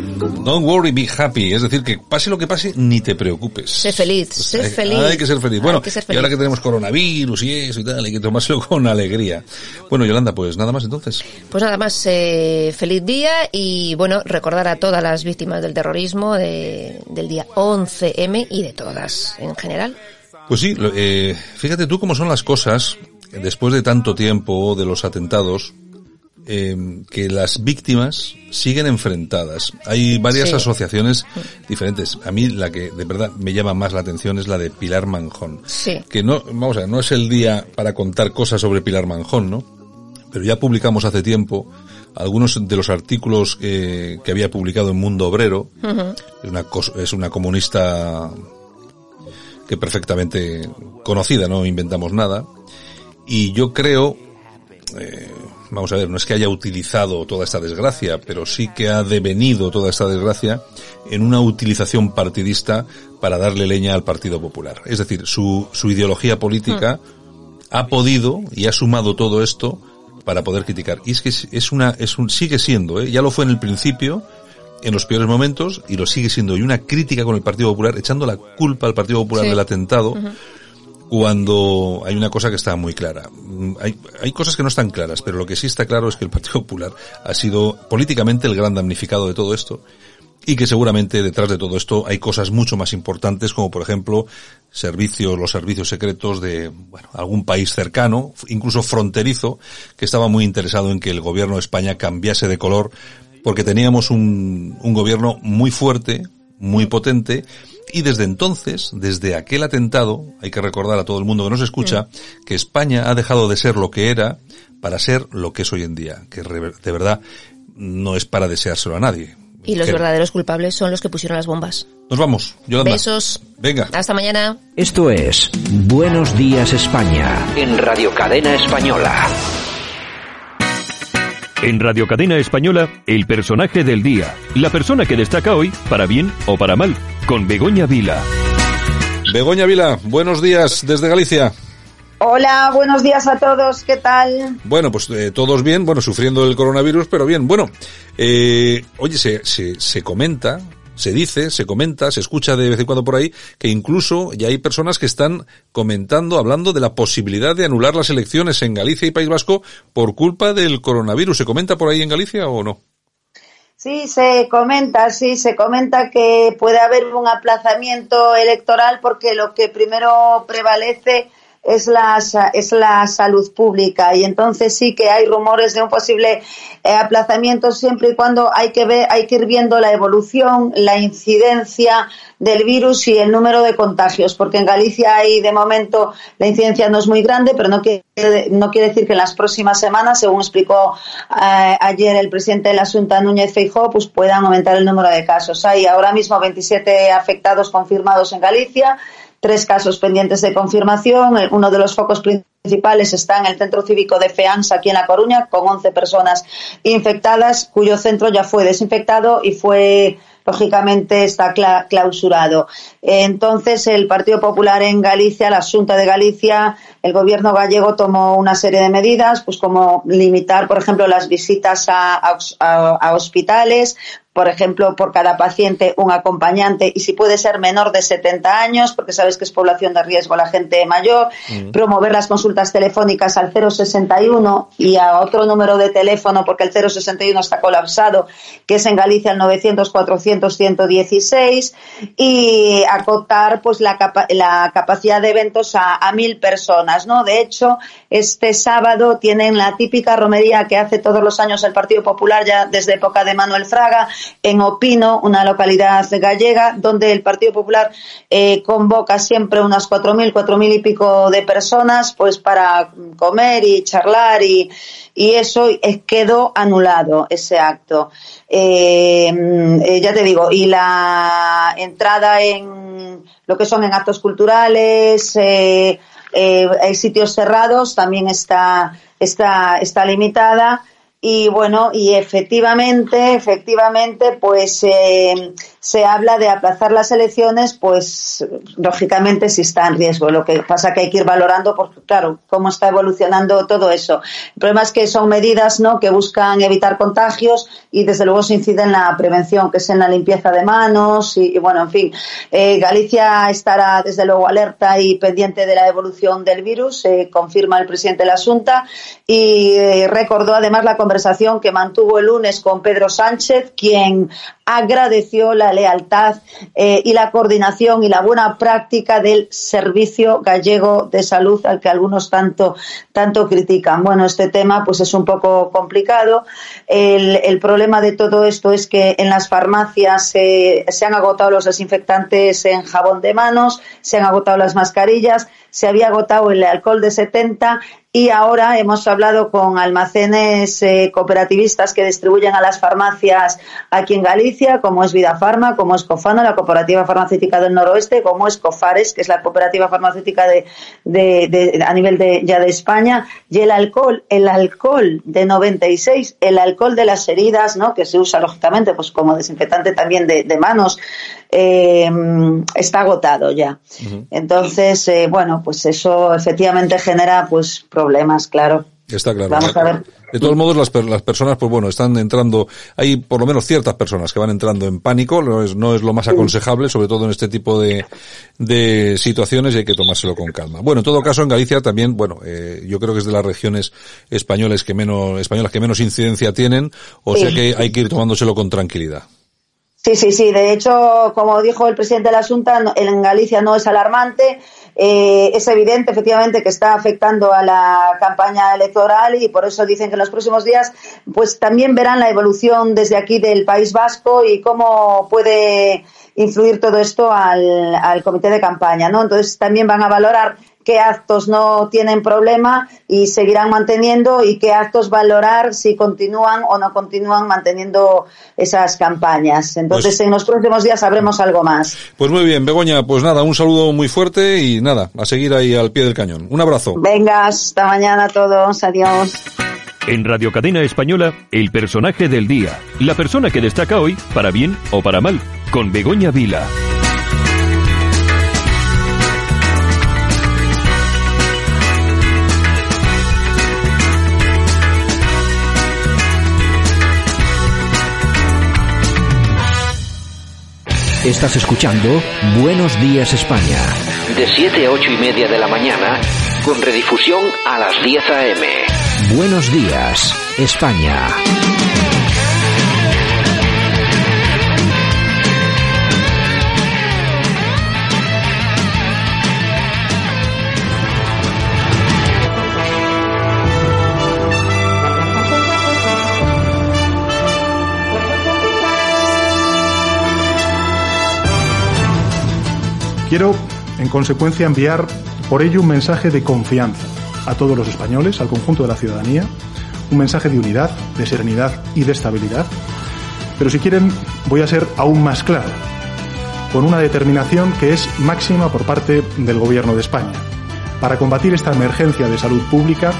Don't worry, be happy. Es decir, que pase lo que pase, ni te preocupes. Sé feliz, sé hay, feliz. Hay que ser feliz. Bueno, y ahora que tenemos coronavirus y eso y tal, hay que tomárselo con alegría. Bueno, Yolanda, pues nada más entonces. Pues nada más, eh, feliz día y bueno, recordar a todas las víctimas del terrorismo de- del día 11M y de todas en general. Pues sí, eh, fíjate tú cómo son las cosas después de tanto tiempo de los atentados, eh, que las víctimas siguen enfrentadas. Hay varias Sí. asociaciones diferentes. A mí la que de verdad me llama más la atención es la de Pilar Manjón. Sí. Que no, vamos a ver, no es el día para contar cosas sobre Pilar Manjón, ¿no? Pero ya publicamos hace tiempo algunos de los artículos que, que había publicado en Mundo Obrero. es, una, es una comunista que perfectamente conocida, no inventamos nada. Y yo creo, eh, vamos a ver, no es que haya utilizado toda esta desgracia, pero sí que ha devenido toda esta desgracia en una utilización partidista para darle leña al Partido Popular. Es decir, su, su ideología política ha podido y ha sumado todo esto para poder criticar. Y es que es una, es un, sigue siendo, ¿eh? ya lo fue en el principio, en los peores momentos, y lo sigue siendo. Y una crítica con el Partido Popular, echando la culpa al Partido Popular Sí. del atentado, cuando hay una cosa que está muy clara. Mm, Hay, hay cosas que no están claras, pero lo que sí está claro es que el Partido Popular ha sido políticamente el gran damnificado de todo esto y que seguramente detrás de todo esto hay cosas mucho más importantes como por ejemplo servicios, los servicios secretos de bueno, algún país cercano, incluso fronterizo, que estaba muy interesado en que el gobierno de España cambiase de color porque teníamos un, un gobierno muy fuerte, muy potente y desde entonces, desde aquel atentado, hay que recordar a todo el mundo que nos escucha, que España ha dejado de ser lo que era para ser lo que es hoy en día, que re- de verdad no es para deseárselo a nadie. Y los Que- verdaderos culpables son los que pusieron las bombas. Nos vamos, Yolanda. Besos. Venga. Hasta mañana. Esto es Buenos Días España. En Radio Cadena Española. En Radio Cadena Española, el personaje del día. La persona que destaca hoy, para bien o para mal, con Begoña Vila. Begoña Vila, buenos días desde Galicia. Hola, buenos días a todos, ¿qué tal? Bueno, pues eh, todos bien, bueno, sufriendo el coronavirus, pero bien. Bueno, eh, oye, se, se, se comenta, se dice, se comenta, se escucha de vez en cuando por ahí, que incluso ya hay personas que están comentando, hablando de la posibilidad de anular las elecciones en Galicia y País Vasco por culpa del coronavirus. ¿Se comenta por ahí en Galicia o no? Sí, se comenta, sí, se comenta que puede haber un aplazamiento electoral porque lo que primero prevalece es la, es la salud pública y entonces sí que hay rumores de un posible eh, aplazamiento siempre y cuando hay que ver, hay que ir viendo la evolución, la incidencia del virus y el número de contagios, porque en Galicia hay de momento la incidencia no es muy grande, pero no quiere, no quiere decir que en las próximas semanas, según explicó eh, ayer el presidente de la Junta Núñez Feijóo, pues puedan aumentar el número de casos. Hay ahora mismo 27 afectados confirmados en Galicia, tres casos pendientes de confirmación. Uno de los focos principales está en el centro cívico de FEANS aquí en La Coruña, con 11 personas infectadas, cuyo centro ya fue desinfectado y fue lógicamente está cla- clausurado. Entonces, el Partido Popular en Galicia, la Junta de Galicia, el gobierno gallego tomó una serie de medidas, pues como limitar, por ejemplo, las visitas a hospitales, por ejemplo, por cada paciente un acompañante y si puede ser menor de 70 años, porque sabes que es población de riesgo la gente mayor, promover las consultas telefónicas al 061 y a otro número de teléfono, porque el 061 está colapsado, que es en Galicia el 900 400 116 y acotar pues la, capa- la capacidad de eventos a, a mil personas, ¿no? De hecho, este sábado tienen la típica romería que hace todos los años el Partido Popular ya desde época de Manuel Fraga en Opino, una localidad gallega, donde el Partido Popular eh, convoca siempre unas cuatro mil, cuatro mil y pico de personas, pues para comer y charlar y, y eso quedó anulado ese acto. Eh, eh, ya te digo, y la entrada en lo que son en actos culturales, eh, eh, sitios cerrados también está, está, está limitada. Y bueno, y efectivamente, efectivamente, pues eh, se habla de aplazar las elecciones, pues lógicamente si está en riesgo. Lo que pasa que hay que ir valorando, porque claro, cómo está evolucionando todo eso. El problema es que son medidas, ¿no? Que buscan evitar contagios y desde luego se incide en la prevención, que es en la limpieza de manos y, y bueno, en fin. Eh, Galicia estará desde luego alerta y pendiente de la evolución del virus, eh, confirma el presidente de la Junta y eh, recordó además la conversación que mantuvo el lunes con Pedro Sánchez, quien agradeció la lealtad eh, y la coordinación y la buena práctica del Servicio Gallego de Salud al que algunos tanto, tanto critican. Bueno, este tema pues es un poco complicado. El, problema de todo esto es que en las farmacias se han agotado los desinfectantes en jabón de manos, se han agotado las mascarillas, se había agotado el alcohol de 70 y ahora hemos hablado con almacenes eh, cooperativistas que distribuyen a las farmacias aquí en Galicia, como es Vida Farma, como es Cofano, la cooperativa farmacéutica del noroeste, como es Cofares, que es la cooperativa farmacéutica de, de, a nivel de, ya de España, y el alcohol, el alcohol de 96, el alcohol de las heridas, ¿no? que se usa lógicamente pues como desinfectante también de, manos, eh, está agotado ya. Entonces, eh, bueno, pues eso efectivamente genera pues problemas, claro. Está claro. Vamos a ver. De todos modos, las, las personas, pues bueno, están entrando, hay por lo menos ciertas personas que van entrando en pánico, no es, no es lo más aconsejable, sobre todo en este tipo de, de situaciones y hay que tomárselo con calma. Bueno, en todo caso, en Galicia también, bueno, eh, yo creo que es de las regiones españolas que menos, españolas que menos incidencia tienen, o sea que hay que ir tomándoselo con tranquilidad. Sí, sí, sí. De hecho, como dijo el presidente de la Junta, en Galicia no es alarmante. Eh, es evidente, efectivamente, que está afectando a la campaña electoral y por eso dicen que en los próximos días, pues también verán la evolución desde aquí del País Vasco y cómo puede influir todo esto al, al comité de campaña, ¿no? Entonces también van a valorar qué actos no tienen problema y seguirán manteniendo y qué actos valorar si continúan o no continúan manteniendo esas campañas. Entonces, pues en los próximos días sabremos algo más. Pues muy bien, Begoña, pues nada, un saludo muy fuerte y nada, a seguir ahí al pie del cañón. Un abrazo. Venga, hasta mañana a todos. Adiós. En Radio Cadena Española, el personaje del día. La persona que destaca hoy, para bien o para mal, con Begoña Vila. Estás escuchando Buenos Días España. De 7 a 8 y media de la mañana, con redifusión a las 10 a.m. Buenos Días España. Quiero, en consecuencia, enviar por ello un mensaje de confianza a todos los españoles, al conjunto de la ciudadanía, un mensaje de unidad, de serenidad y de estabilidad. Pero si quieren, voy a ser aún más claro, con una determinación que es máxima por parte del Gobierno de España. Para combatir esta emergencia de salud pública,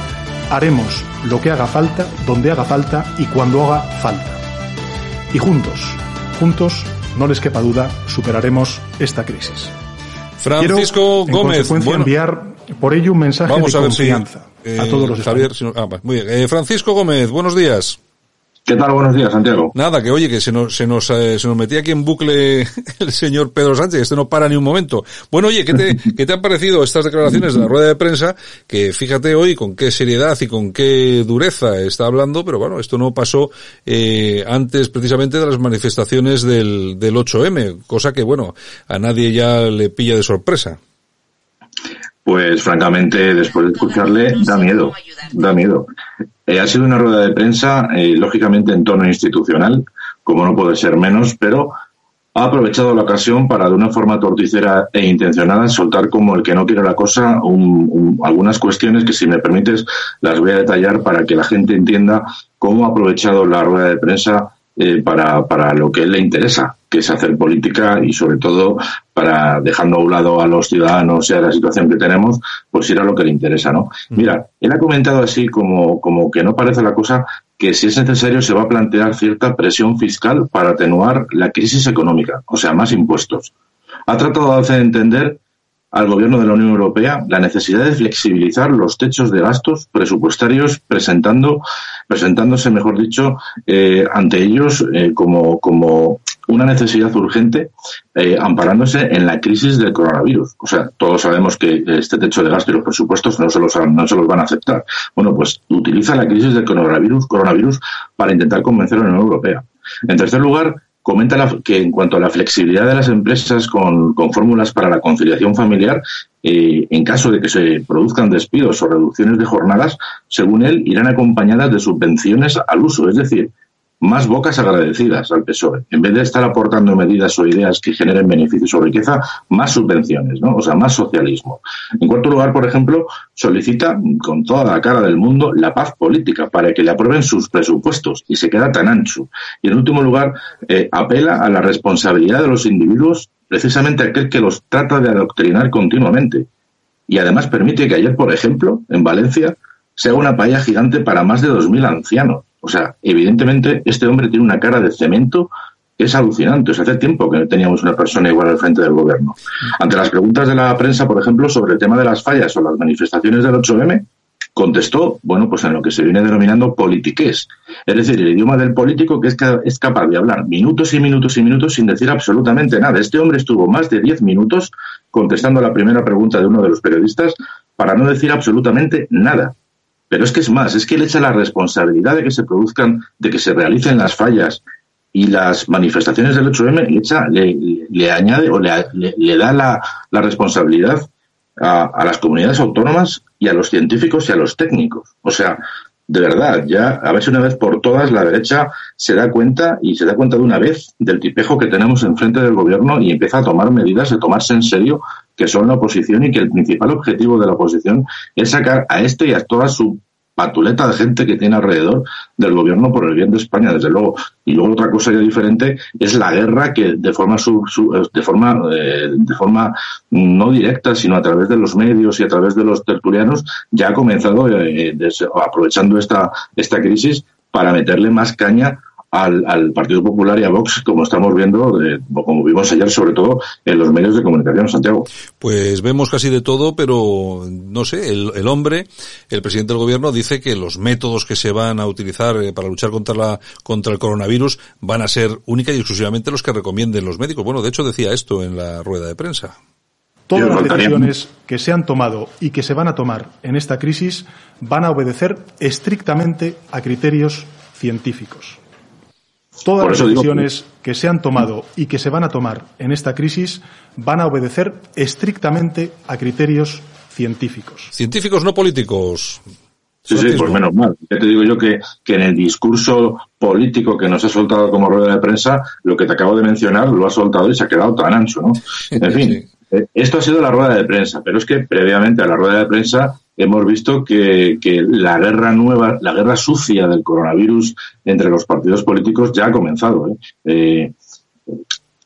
haremos lo que haga falta, donde haga falta y cuando haga falta. Y juntos, juntos, no les quepa duda, superaremos esta crisis. Francisco Gómez. bueno, enviar por ello un mensaje de confianza a eh, todos los Javier, ah, muy bien. Eh, Francisco Gómez, buenos días. ¿Qué tal? Buenos días, Santiago. Nada, que oye, que se nos, se nos, eh, se nos metía aquí en bucle el señor Pedro Sánchez, este no para ni un momento. Bueno, oye, ¿qué te, ¿qué te han parecido estas declaraciones de la rueda de prensa? Que fíjate hoy con qué seriedad y con qué dureza está hablando, pero bueno, esto no pasó eh, antes precisamente de las manifestaciones del, del 8M, cosa que bueno, a nadie ya le pilla de sorpresa. Pues francamente, después de escucharle, da miedo, da miedo. Eh, ha sido una rueda de prensa, eh, lógicamente en tono institucional, como no puede ser menos, pero ha aprovechado la ocasión para, de una forma torticera e intencionada, soltar como el que no quiere la cosa algunas cuestiones que, si me permites, las voy a detallar para que la gente entienda cómo ha aprovechado la rueda de prensa eh, para, para lo que él le interesa, que es hacer política y sobre todo para dejando a un lado a los ciudadanos y a la situación que tenemos, pues ir a lo que le interesa, ¿no? Mira, él ha comentado así como, como que no parece la cosa que si es necesario se va a plantear cierta presión fiscal para atenuar la crisis económica, o sea, más impuestos. Ha tratado de hacer entender al Gobierno de la Unión Europea la necesidad de flexibilizar los techos de gastos presupuestarios, presentando, presentándose, mejor dicho, eh, ante ellos eh, como, como una necesidad urgente, eh, amparándose en la crisis del coronavirus. O sea, todos sabemos que este techo de gasto y los presupuestos no se los, no se los van a aceptar. Bueno, pues utiliza la crisis del coronavirus, coronavirus para intentar convencer a la Unión Europea. En tercer lugar, comenta que en cuanto a la flexibilidad de las empresas con, fórmulas para la conciliación familiar, eh, en caso de que se produzcan despidos o reducciones de jornadas, según él, irán acompañadas de subvenciones al uso. Es decir, más bocas agradecidas al PSOE. En vez de estar aportando medidas o ideas que generen beneficios o riqueza, más subvenciones, ¿no? O sea, más socialismo. En cuarto lugar, por ejemplo, solicita con toda la cara del mundo la paz política para que le aprueben sus presupuestos y se queda tan ancho. Y en último lugar, eh, apela a la responsabilidad de los individuos, precisamente aquel que los trata de adoctrinar continuamente. Y además permite que ayer, por ejemplo, en Valencia, se haga una paella gigante para más de 2.000 ancianos o sea, evidentemente este hombre tiene una cara de cemento que es alucinante. O sea, hace tiempo que no teníamos una persona igual al frente del gobierno. Ante las preguntas de la prensa, por ejemplo, sobre el tema de las fallas o las manifestaciones del 8M, contestó, bueno, pues en lo que se viene denominando politiqués. Es decir, el idioma del político que es, capaz de hablar minutos y minutos y minutos sin decir absolutamente nada. Este hombre estuvo más de diez minutos contestando a la primera pregunta de uno de los periodistas para no decir absolutamente nada. Pero es que es más, es que le echa la responsabilidad de que se produzcan, de que se realicen las fallas y las manifestaciones del 8M, le, echa, le, añade o le, da la, responsabilidad a, a, las comunidades autónomas y a los científicos y a los técnicos. O sea, de verdad, ya a ver si una vez por todas la derecha se da cuenta y se da cuenta de una vez del tipejo que tenemos enfrente del gobierno y empieza a tomar medidas de tomarse en serio que son la oposición y que el principal objetivo de la oposición es sacar a este y a toda su patuleta de gente que tiene alrededor del gobierno por el bien de España, desde luego. Y luego otra cosa ya diferente es la guerra que de forma de forma eh, de forma no directa, sino a través de los medios y a través de los tertulianos ya ha comenzado eh, aprovechando esta esta crisis para meterle más caña al, Partido Popular y a Vox, como estamos viendo, como vimos ayer, sobre todo en los medios de comunicación, Santiago. Pues vemos casi de todo, pero no sé, el, hombre, el presidente del gobierno, dice que los métodos que se van a utilizar eh, para luchar contra, la, contra el coronavirus van a ser única y exclusivamente los que recomienden los médicos. Bueno, de hecho decía esto en la rueda de prensa. Todas las decisiones que se han tomado y que se van a tomar en esta crisis van a obedecer estrictamente a criterios científicos. Todas las decisiones que se han tomado y que se van a tomar en esta crisis van a obedecer estrictamente a criterios científicos. Científicos, no políticos. Sí, sí, pues menos mal. Ya te digo yo que, que en el discurso político que nos ha soltado como rueda de prensa, lo que te acabo de mencionar lo ha soltado y se ha quedado tan ancho, ¿no? En fin, eh, esto ha sido la rueda de prensa, pero es que previamente a la rueda de prensa hemos visto que, la guerra nueva, la guerra sucia del coronavirus entre los partidos políticos ya ha comenzado. ¿eh? Eh,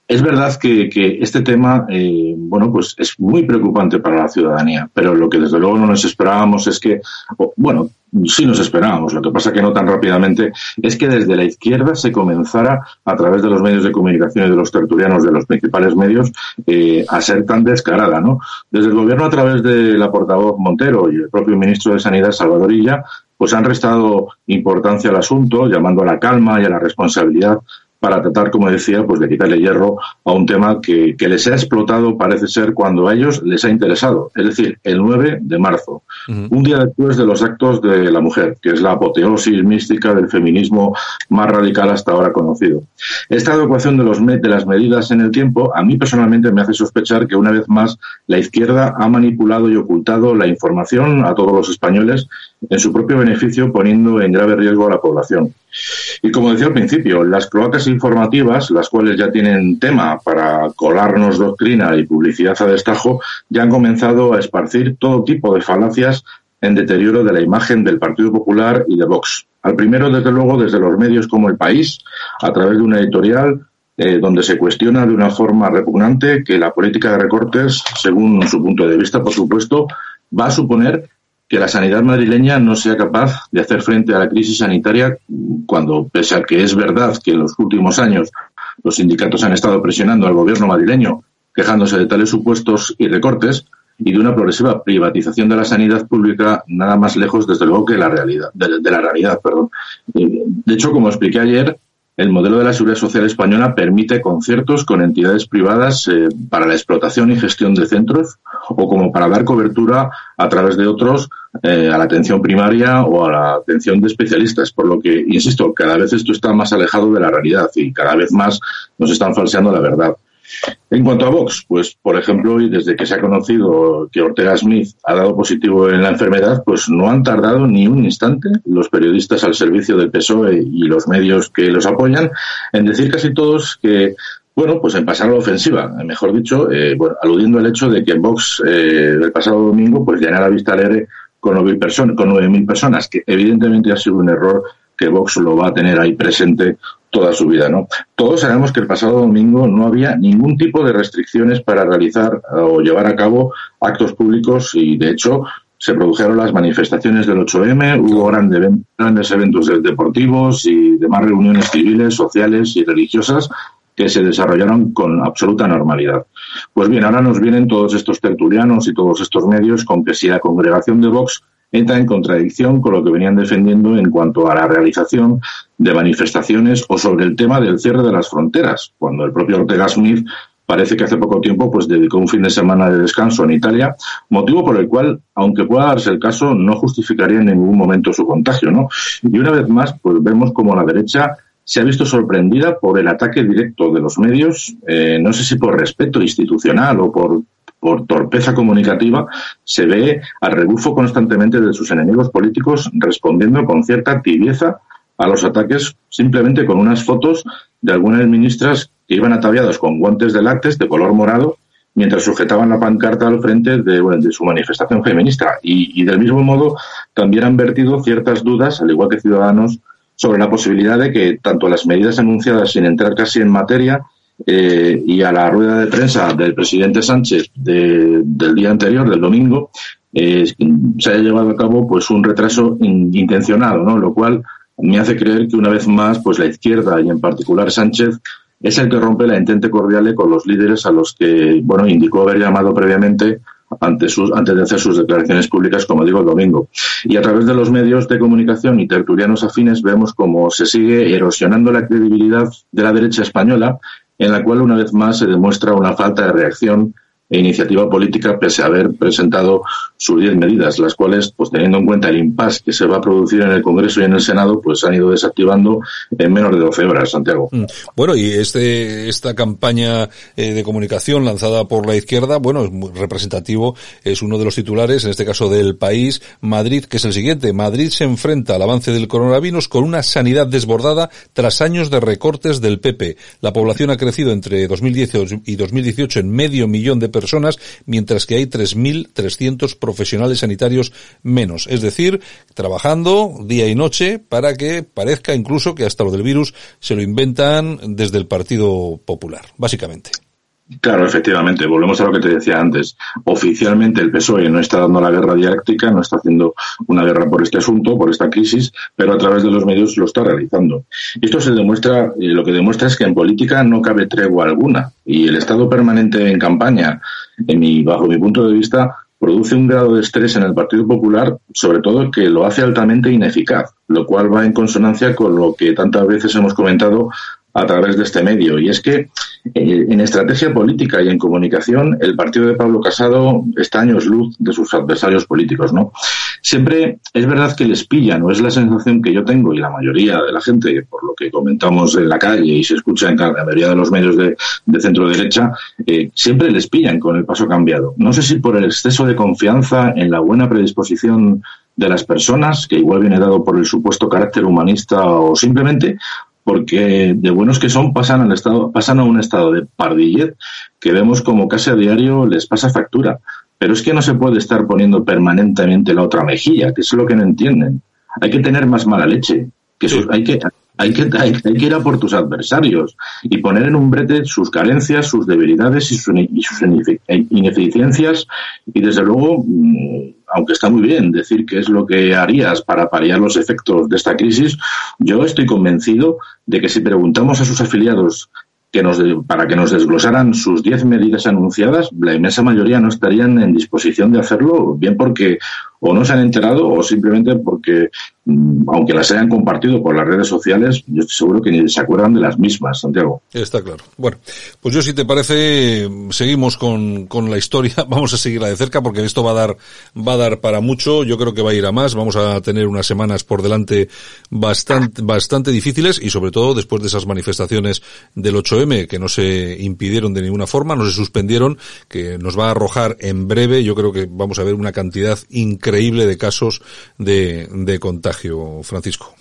es verdad que, este tema, eh, bueno, pues es muy preocupante para la ciudadanía, pero lo que desde luego no nos esperábamos es que, bueno, sí nos esperábamos, lo que pasa que no tan rápidamente, es que desde la izquierda se comenzara, a través de los medios de comunicación y de los tertulianos de los principales medios, eh, a ser tan descarada, ¿no? Desde el gobierno, a través de la portavoz Montero y el propio ministro de Sanidad, Salvadorilla, pues han restado importancia al asunto, llamando a la calma y a la responsabilidad para tratar, como decía, pues de quitarle hierro a un tema que, que, les ha explotado, parece ser, cuando a ellos les ha interesado, es decir, el 9 de marzo, un día después de los actos de la mujer, que es la apoteosis mística del feminismo más radical hasta ahora conocido. Esta adecuación de, los de las medidas en el tiempo, a mí personalmente me hace sospechar que una vez más la izquierda ha manipulado y ocultado la información a todos los españoles en su propio beneficio, poniendo en grave riesgo a la población. Y como decía al principio, las cloacas informativas, las cuales ya tienen tema para colarnos doctrina y publicidad a destajo, ya han comenzado a esparcir todo tipo de falacias en deterioro de la imagen del Partido Popular y de Vox. Al primero, desde luego, desde los medios como El País, a través de una editorial eh, donde se cuestiona de una forma repugnante que la política de recortes, según su punto de vista, por supuesto, va a suponer que la sanidad madrileña no sea capaz de hacer frente a la crisis sanitaria cuando, pese a que es verdad que en los últimos años los sindicatos han estado presionando al gobierno madrileño quejándose de tales supuestos y recortes y de una progresiva privatización de la sanidad pública nada más lejos desde luego que la realidad de, de la realidad perdón. De hecho como expliqué ayer el modelo de la seguridad social española permite conciertos con entidades privadas eh, para la explotación y gestión de centros o como para dar cobertura a través de otros eh, a la atención primaria o a la atención de especialistas. Por lo que, insisto, cada vez esto está más alejado de la realidad y cada vez más nos están falseando la verdad. En cuanto a Vox, pues por ejemplo, y desde que se ha conocido que Ortega Smith ha dado positivo en la enfermedad, pues no han tardado ni un instante los periodistas al servicio del PSOE y los medios que los apoyan en decir casi todos que bueno, pues en pasar a la ofensiva, mejor dicho, eh, bueno, aludiendo al hecho de que Vox eh, el pasado domingo pues llenara vista alegre con 9.000 personas, con 9.000 personas, que evidentemente ha sido un error que Vox lo va a tener ahí presente toda su vida, ¿no? Todos sabemos que el pasado domingo no había ningún tipo de restricciones para realizar eh, o llevar a cabo actos públicos y, de hecho, se produjeron las manifestaciones del 8M, hubo grandes, grandes eventos deportivos y demás reuniones civiles, sociales y religiosas que se desarrollaron con absoluta normalidad. Pues bien, ahora nos vienen todos estos tertulianos y todos estos medios con que si la congregación de Vox entra en contradicción con lo que venían defendiendo en cuanto a la realización de manifestaciones o sobre el tema del cierre de las fronteras, cuando el propio Ortega Smith parece que hace poco tiempo pues dedicó un fin de semana de descanso en Italia, motivo por el cual, aunque pueda darse el caso, no justificaría en ningún momento su contagio, ¿no? Y una vez más, pues vemos como la derecha se ha visto sorprendida por el ataque directo de los medios, eh, no sé si por respeto institucional o por por torpeza comunicativa, se ve al rebufo constantemente de sus enemigos políticos respondiendo con cierta tibieza a los ataques simplemente con unas fotos de algunas ministras que iban ataviadas con guantes de látex de color morado mientras sujetaban la pancarta al frente de, su manifestación feminista. Y, y, del mismo modo también han vertido ciertas dudas, al igual que Ciudadanos, sobre la posibilidad de que tanto las medidas anunciadas sin entrar casi en materia eh, y a la rueda de prensa del presidente Sánchez del día anterior, del domingo, eh, se haya llevado a cabo pues un retraso intencionado, ¿no? Lo cual me hace creer que una vez más, pues la izquierda y en particular Sánchez es el que rompe la entente cordial con los líderes a los que, bueno, indicó haber llamado previamente antes, sus, antes de hacer sus declaraciones públicas, como digo, el domingo. Y a través de los medios de comunicación y tertulianos afines vemos cómo se sigue erosionando la credibilidad de la derecha española en la cual una vez más se demuestra una falta de reacción e iniciativa política pese a haber presentado sus diez medidas, las cuales, pues teniendo en cuenta el impasse que se va a producir en el Congreso y en el Senado, pues han ido desactivando en menos de 12 horas, Santiago. Mm. Bueno, y este, esta campaña eh, de comunicación lanzada por la izquierda, bueno, es muy representativo, es uno de los titulares, en este caso del país, Madrid, que es el siguiente. Madrid se enfrenta al avance del coronavirus con una sanidad desbordada tras años de recortes del PP. La población ha crecido entre 2010 y 2018 en medio millón de personas, mientras que hay 3.300 profesionales sanitarios menos. Es decir, trabajando día y noche para que parezca incluso que hasta lo del virus se lo inventan desde el Partido Popular, básicamente. Claro, efectivamente, volvemos a lo que te decía antes. Oficialmente el PSOE no está dando la guerra dialéctica, no está haciendo una guerra por este asunto, por esta crisis, pero a través de los medios lo está realizando. Esto se demuestra, eh, lo que demuestra es que en política no cabe tregua alguna y el estado permanente en campaña, en mi, bajo mi punto de vista, produce un grado de estrés en el Partido Popular, sobre todo que lo hace altamente ineficaz, lo cual va en consonancia con lo que tantas veces hemos comentado a través de este medio. Y es que en estrategia política y en comunicación, el partido de Pablo Casado está años luz de sus adversarios políticos, ¿no? Siempre es verdad que les pillan, o es la sensación que yo tengo y la mayoría de la gente, por lo que comentamos en la calle y se escucha en la mayoría de los medios de, centro derecha, eh, siempre les pillan con el paso cambiado. No sé si por el exceso de confianza en la buena predisposición de las personas, que igual viene dado por el supuesto carácter humanista o simplemente porque de buenos que son pasan al estado, pasan a un estado de pardillet que vemos como casi a diario les pasa factura. Pero es que no se puede estar poniendo permanentemente la otra mejilla, que es lo que no entienden. Hay que tener más mala leche, que hay que hay que, hay, que ir a por tus adversarios y poner en un brete sus carencias, sus debilidades y sus, ineficiencias. Y desde luego mm, aunque está muy bien decir qué es lo que harías para paliar los efectos de esta crisis, yo estoy convencido de que si preguntamos a sus afiliados que nos para que nos desglosaran sus diez medidas anunciadas, la inmensa mayoría no estarían en disposición de hacerlo, bien porque o no se han enterado o simplemente porque aunque las hayan compartido por las redes sociales, yo estoy seguro que ni se acuerdan de las mismas, Santiago. Está claro. Bueno, pues yo si te parece, seguimos con, con la historia, vamos a seguirla de cerca porque esto va a dar, va a dar para mucho, yo creo que va a ir a más, vamos a tener unas semanas por delante bastante, bastante difíciles y sobre todo después de esas manifestaciones del 8M que no se impidieron de ninguna forma, no se suspendieron, que nos va a arrojar en breve, yo creo que vamos a ver una cantidad increíble de casos de, de contagio, Francisco.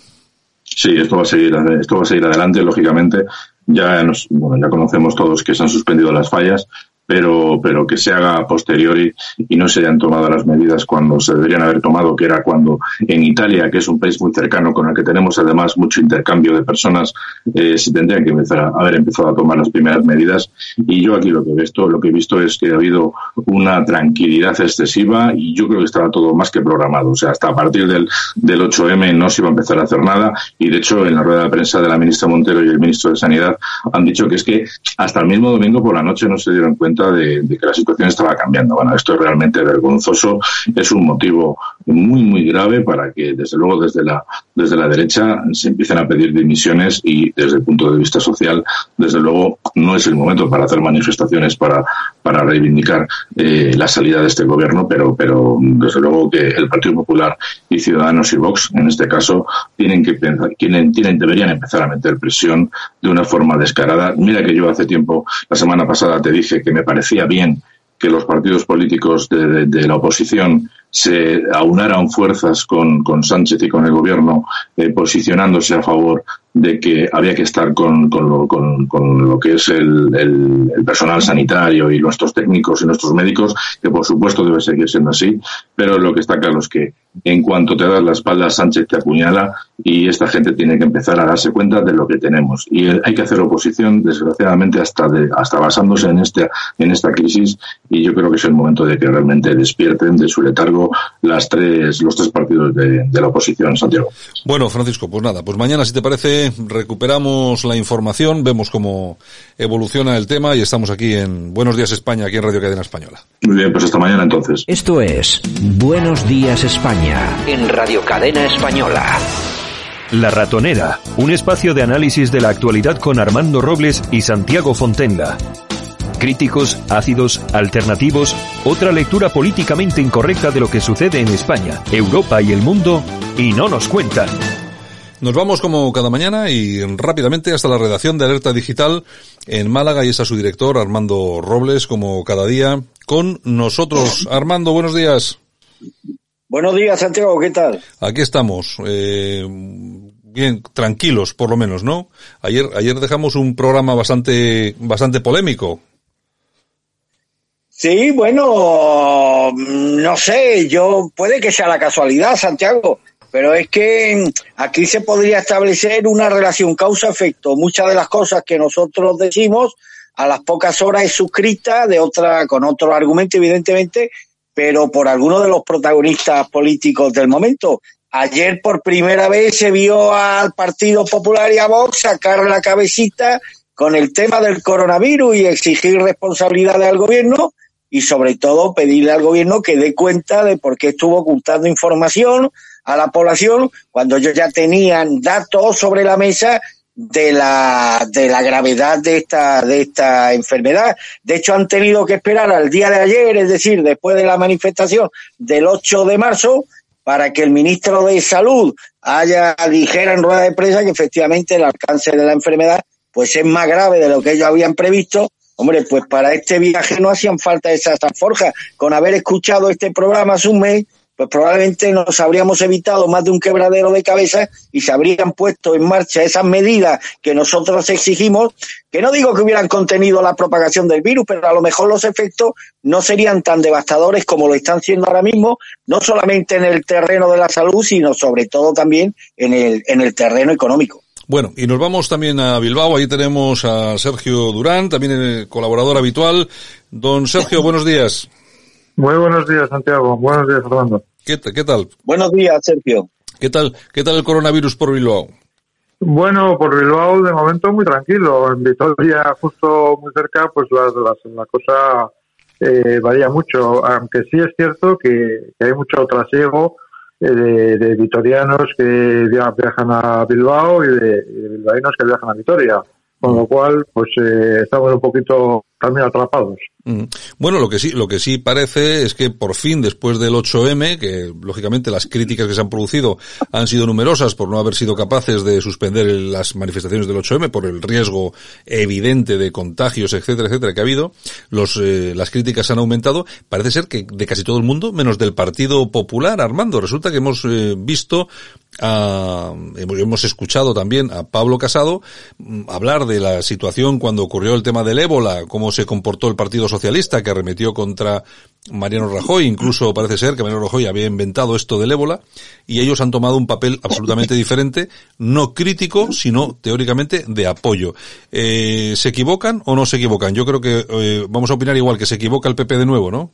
Sí, esto va a seguir, esto va a seguir adelante, lógicamente. Ya nos, bueno, ya conocemos todos que se han suspendido las fallas, pero, pero que se haga a posteriori y no se hayan tomado las medidas cuando se deberían haber tomado, que era cuando en Italia, que es un país muy cercano con el que tenemos además mucho intercambio de personas, eh, se tendrían que empezar a haber empezado a tomar las primeras medidas. Y yo aquí lo que he visto, lo que he visto es que ha habido una tranquilidad excesiva y yo creo que estaba todo más que programado. O sea, hasta a partir del, del 8M no se iba a empezar a hacer nada y de hecho en la rueda de prensa de la ministra Montero y el ministro de Sanidad han dicho que es que hasta el mismo domingo por la noche no se dieron cuenta de, que la situación estaba cambiando. Esto es realmente vergonzoso, es un motivo muy, muy grave para que, desde luego, desde la, desde la derecha se empiecen a pedir dimisiones y, desde el punto de vista social, desde luego, no es el momento para hacer manifestaciones para, para reivindicar eh, la salida de este gobierno, pero, pero, desde luego, que el Partido Popular y Ciudadanos y Vox, en este caso, tienen que pensar, tienen, tienen, deberían empezar a meter presión de una forma descarada. Mira que yo hace tiempo, la semana pasada, te dije que me parecía bien que los partidos políticos de, la oposición se aunaran fuerzas con, con, Sánchez y con el gobierno eh, posicionándose a favor de que había que estar con, con, lo, con, con lo, que es el, el, personal sanitario y nuestros técnicos y nuestros médicos, que por supuesto debe seguir siendo así, pero lo que está claro es que en cuanto te das la espalda, Sánchez te apuñala y esta gente tiene que empezar a darse cuenta de lo que tenemos. Y hay que hacer oposición, desgraciadamente, hasta, de, hasta basándose en, este, en esta crisis y yo creo que es el momento de que realmente despierten de su letargo las tres, los tres partidos de, de la oposición, Santiago. Bueno, Francisco, pues nada, pues mañana, si te parece, recuperamos la información, vemos cómo evoluciona el tema y estamos aquí en Buenos Días España, aquí en Radio Cadena Española. Muy bien, pues hasta mañana entonces. Esto es Buenos Días España. En Radio Cadena Española. La Ratonera, un espacio de análisis de la actualidad con Armando Robles y Santiago Fontenga. Críticos, ácidos, alternativos, otra lectura políticamente incorrecta de lo que sucede en España, Europa y el mundo, y no nos cuentan. Nos vamos como cada mañana y rápidamente hasta la redacción de Alerta Digital en Málaga y está su director Armando Robles como cada día con nosotros. Armando, buenos días. Buenos días, Santiago, ¿qué tal? Aquí estamos. Eh, bien, tranquilos, por lo menos, ¿no? Ayer, ayer dejamos un programa bastante, bastante polémico. Sí, bueno, no sé, yo, puede que sea la casualidad, Santiago, pero es que aquí se podría establecer una relación causa-efecto. Muchas de las cosas que nosotros decimos a las pocas horas es suscrita de otra, con otro argumento, evidentemente, pero por algunos de los protagonistas políticos del momento. Ayer por primera vez se vio al Partido Popular y a Vox sacar la cabecita con el tema del coronavirus y exigir responsabilidades al gobierno y sobre todo pedirle al gobierno que dé cuenta de por qué estuvo ocultando información, a la población cuando ellos ya tenían datos sobre la mesa de la, de la gravedad de esta, de esta enfermedad. De hecho, han tenido que esperar al día de ayer, es decir, después de la manifestación del 8 de marzo, para que el ministro de Salud haya dijera en rueda de prensa que efectivamente el alcance de la enfermedad pues es más grave de lo que ellos habían previsto. Hombre, pues para este viaje no hacían falta esas alforjas. Con haber escuchado este programa hace mes, pues probablemente nos habríamos evitado más de un quebradero de cabeza y se habrían puesto en marcha esas medidas que nosotros exigimos, que no digo que hubieran contenido la propagación del virus, pero a lo mejor los efectos no serían tan devastadores como lo están siendo ahora mismo, no solamente en el terreno de la salud, sino sobre todo también en el, en el terreno económico. Bueno, y nos vamos también a Bilbao. Ahí tenemos a Sergio Durán, también el colaborador habitual. Don Sergio, buenos días. Muy buenos días, Santiago. Buenos días, Fernando. ¿Qué, ¿Qué, tal? Buenos días, Sergio. ¿Qué tal, ¿Qué tal el coronavirus por Bilbao? Bueno, por Bilbao de momento muy tranquilo. En Vitoria, justo muy cerca, pues la, la, cosa eh, varía mucho. Aunque sí es cierto que, hay mucho trasiego de, de vitorianos que viajan a Bilbao y de, y de bilbaínos que viajan a Vitoria. Con lo cual, pues eh, estamos un poquito atrapados. Bueno, lo que sí, lo que sí parece es que por fin, después del 8M, que lógicamente las críticas que se han producido han sido numerosas por no haber sido capaces de suspender las manifestaciones del 8M por el riesgo evidente de contagios, etcétera, etcétera, que ha habido, los, eh, las críticas han aumentado. Parece ser que de casi todo el mundo, menos del Partido Popular, Armando. Resulta que hemos eh, visto a, hemos escuchado también a Pablo Casado mm, hablar de la situación cuando ocurrió el tema del ébola, cómo se comportó el Partido Socialista que arremetió contra Mariano Rajoy, incluso parece ser que Mariano Rajoy había inventado esto del ébola y ellos han tomado un papel absolutamente diferente, no crítico, sino teóricamente de apoyo. Eh, ¿Se equivocan o no se equivocan? Yo creo que eh, vamos a opinar igual que se equivoca el PP de nuevo, ¿no?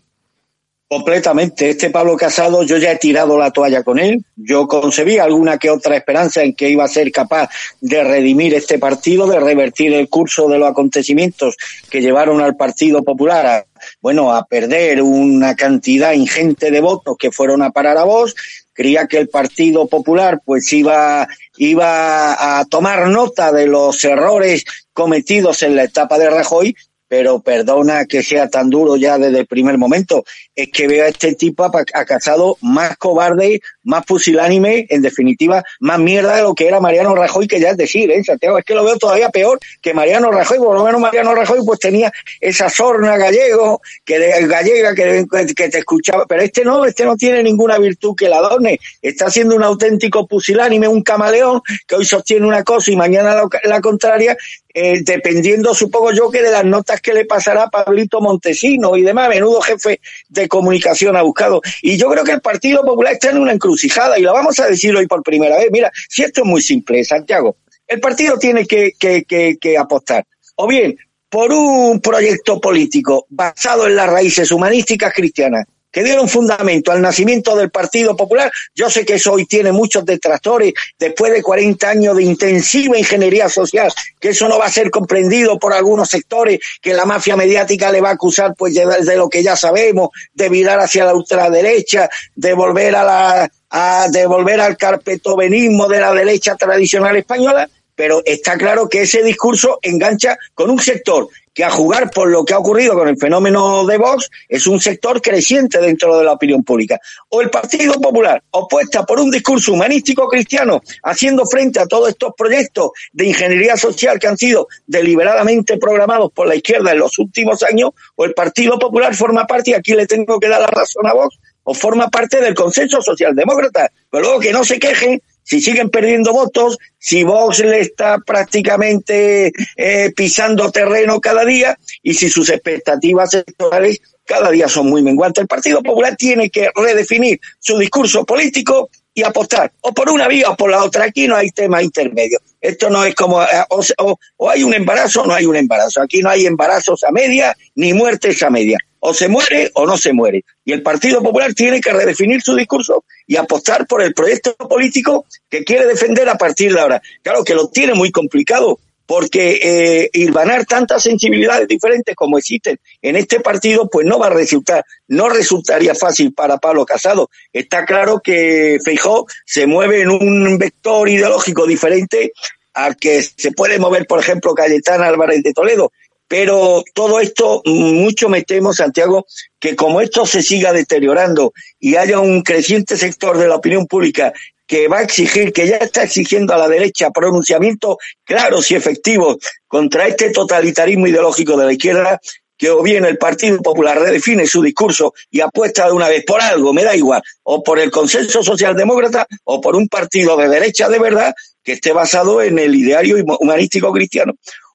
Completamente. Este Pablo Casado, yo ya he tirado la toalla con él. Yo concebí alguna que otra esperanza en que iba a ser capaz de redimir este partido, de revertir el curso de los acontecimientos que llevaron al Partido Popular a, bueno, a perder una cantidad ingente de votos que fueron a parar a vos. Creía que el Partido Popular pues iba, iba a tomar nota de los errores cometidos en la etapa de Rajoy pero perdona que sea tan duro ya desde el primer momento. Es que veo a este tipo a Casado más cobarde, más pusilánime, en definitiva, más mierda de lo que era Mariano Rajoy, que ya es decir, ¿eh, Santiago? Es que lo veo todavía peor que Mariano Rajoy, por lo menos Mariano Rajoy pues tenía esa sorna gallego, que de, gallega que, que te escuchaba, pero este no, este no tiene ninguna virtud que la adorne. Está siendo un auténtico pusilánime, un camaleón, que hoy sostiene una cosa y mañana la, contraria, eh, dependiendo, supongo yo, que de las notas que le pasará a Pablito Montesino y demás, menudo jefe de comunicación ha buscado. Y yo creo que el Partido Popular está en una encrucijada y lo vamos a decir hoy por primera vez. Mira, si esto es muy simple, Santiago, el partido tiene que, que, que, apostar o bien por un proyecto político basado en las raíces humanísticas cristianas que dieron fundamento al nacimiento del Partido Popular. Yo sé que eso hoy tiene muchos detractores después de 40 años de intensiva ingeniería social, que eso no va a ser comprendido por algunos sectores, que la mafia mediática le va a acusar pues de, lo que ya sabemos, de virar hacia la ultraderecha, de volver a la a devolver al carpetovenismo de la derecha tradicional española, pero está claro que ese discurso engancha con un sector que a jugar por lo que ha ocurrido con el fenómeno de Vox es un sector creciente dentro de la opinión pública. O el Partido Popular opuesta por un discurso humanístico cristiano haciendo frente a todos estos proyectos de ingeniería social que han sido deliberadamente programados por la izquierda en los últimos años, o el Partido Popular forma parte, y aquí le tengo que dar la razón a Vox, o forma parte del consenso socialdemócrata. Pero luego que no se quejen si siguen perdiendo votos, si Vox le está prácticamente eh, pisando terreno cada día y si sus expectativas electorales cada día son muy menguantes. El Partido Popular tiene que redefinir su discurso político y apostar o por una vía o por la otra. Aquí no hay tema intermedio. Esto no es como, eh, o, o, hay un embarazo o no hay un embarazo. Aquí no hay embarazos a media ni muertes a media. O se muere o no se muere. Y el Partido Popular tiene que redefinir su discurso y apostar por el proyecto político que quiere defender a partir de ahora. Claro que lo tiene muy complicado porque eh, tantas sensibilidades diferentes como existen en este partido, pues no va a resultar, no resultaría fácil para Pablo Casado. Está claro que Feijó se mueve en un vector ideológico diferente al que se puede mover, por ejemplo, Cayetana Álvarez de Toledo. Pero todo esto, mucho me temo, Santiago, que como esto se siga deteriorando y haya un creciente sector de la opinión pública que va a exigir, que ya está exigiendo a la derecha pronunciamientos claros y efectivos contra este totalitarismo ideológico de la izquierda, que o bien el Partido Popular redefine su discurso y apuesta de una vez por algo, me da igual, o por el consenso socialdemócrata o por un partido de derecha de verdad que esté basado en el ideario humanístico cristiano.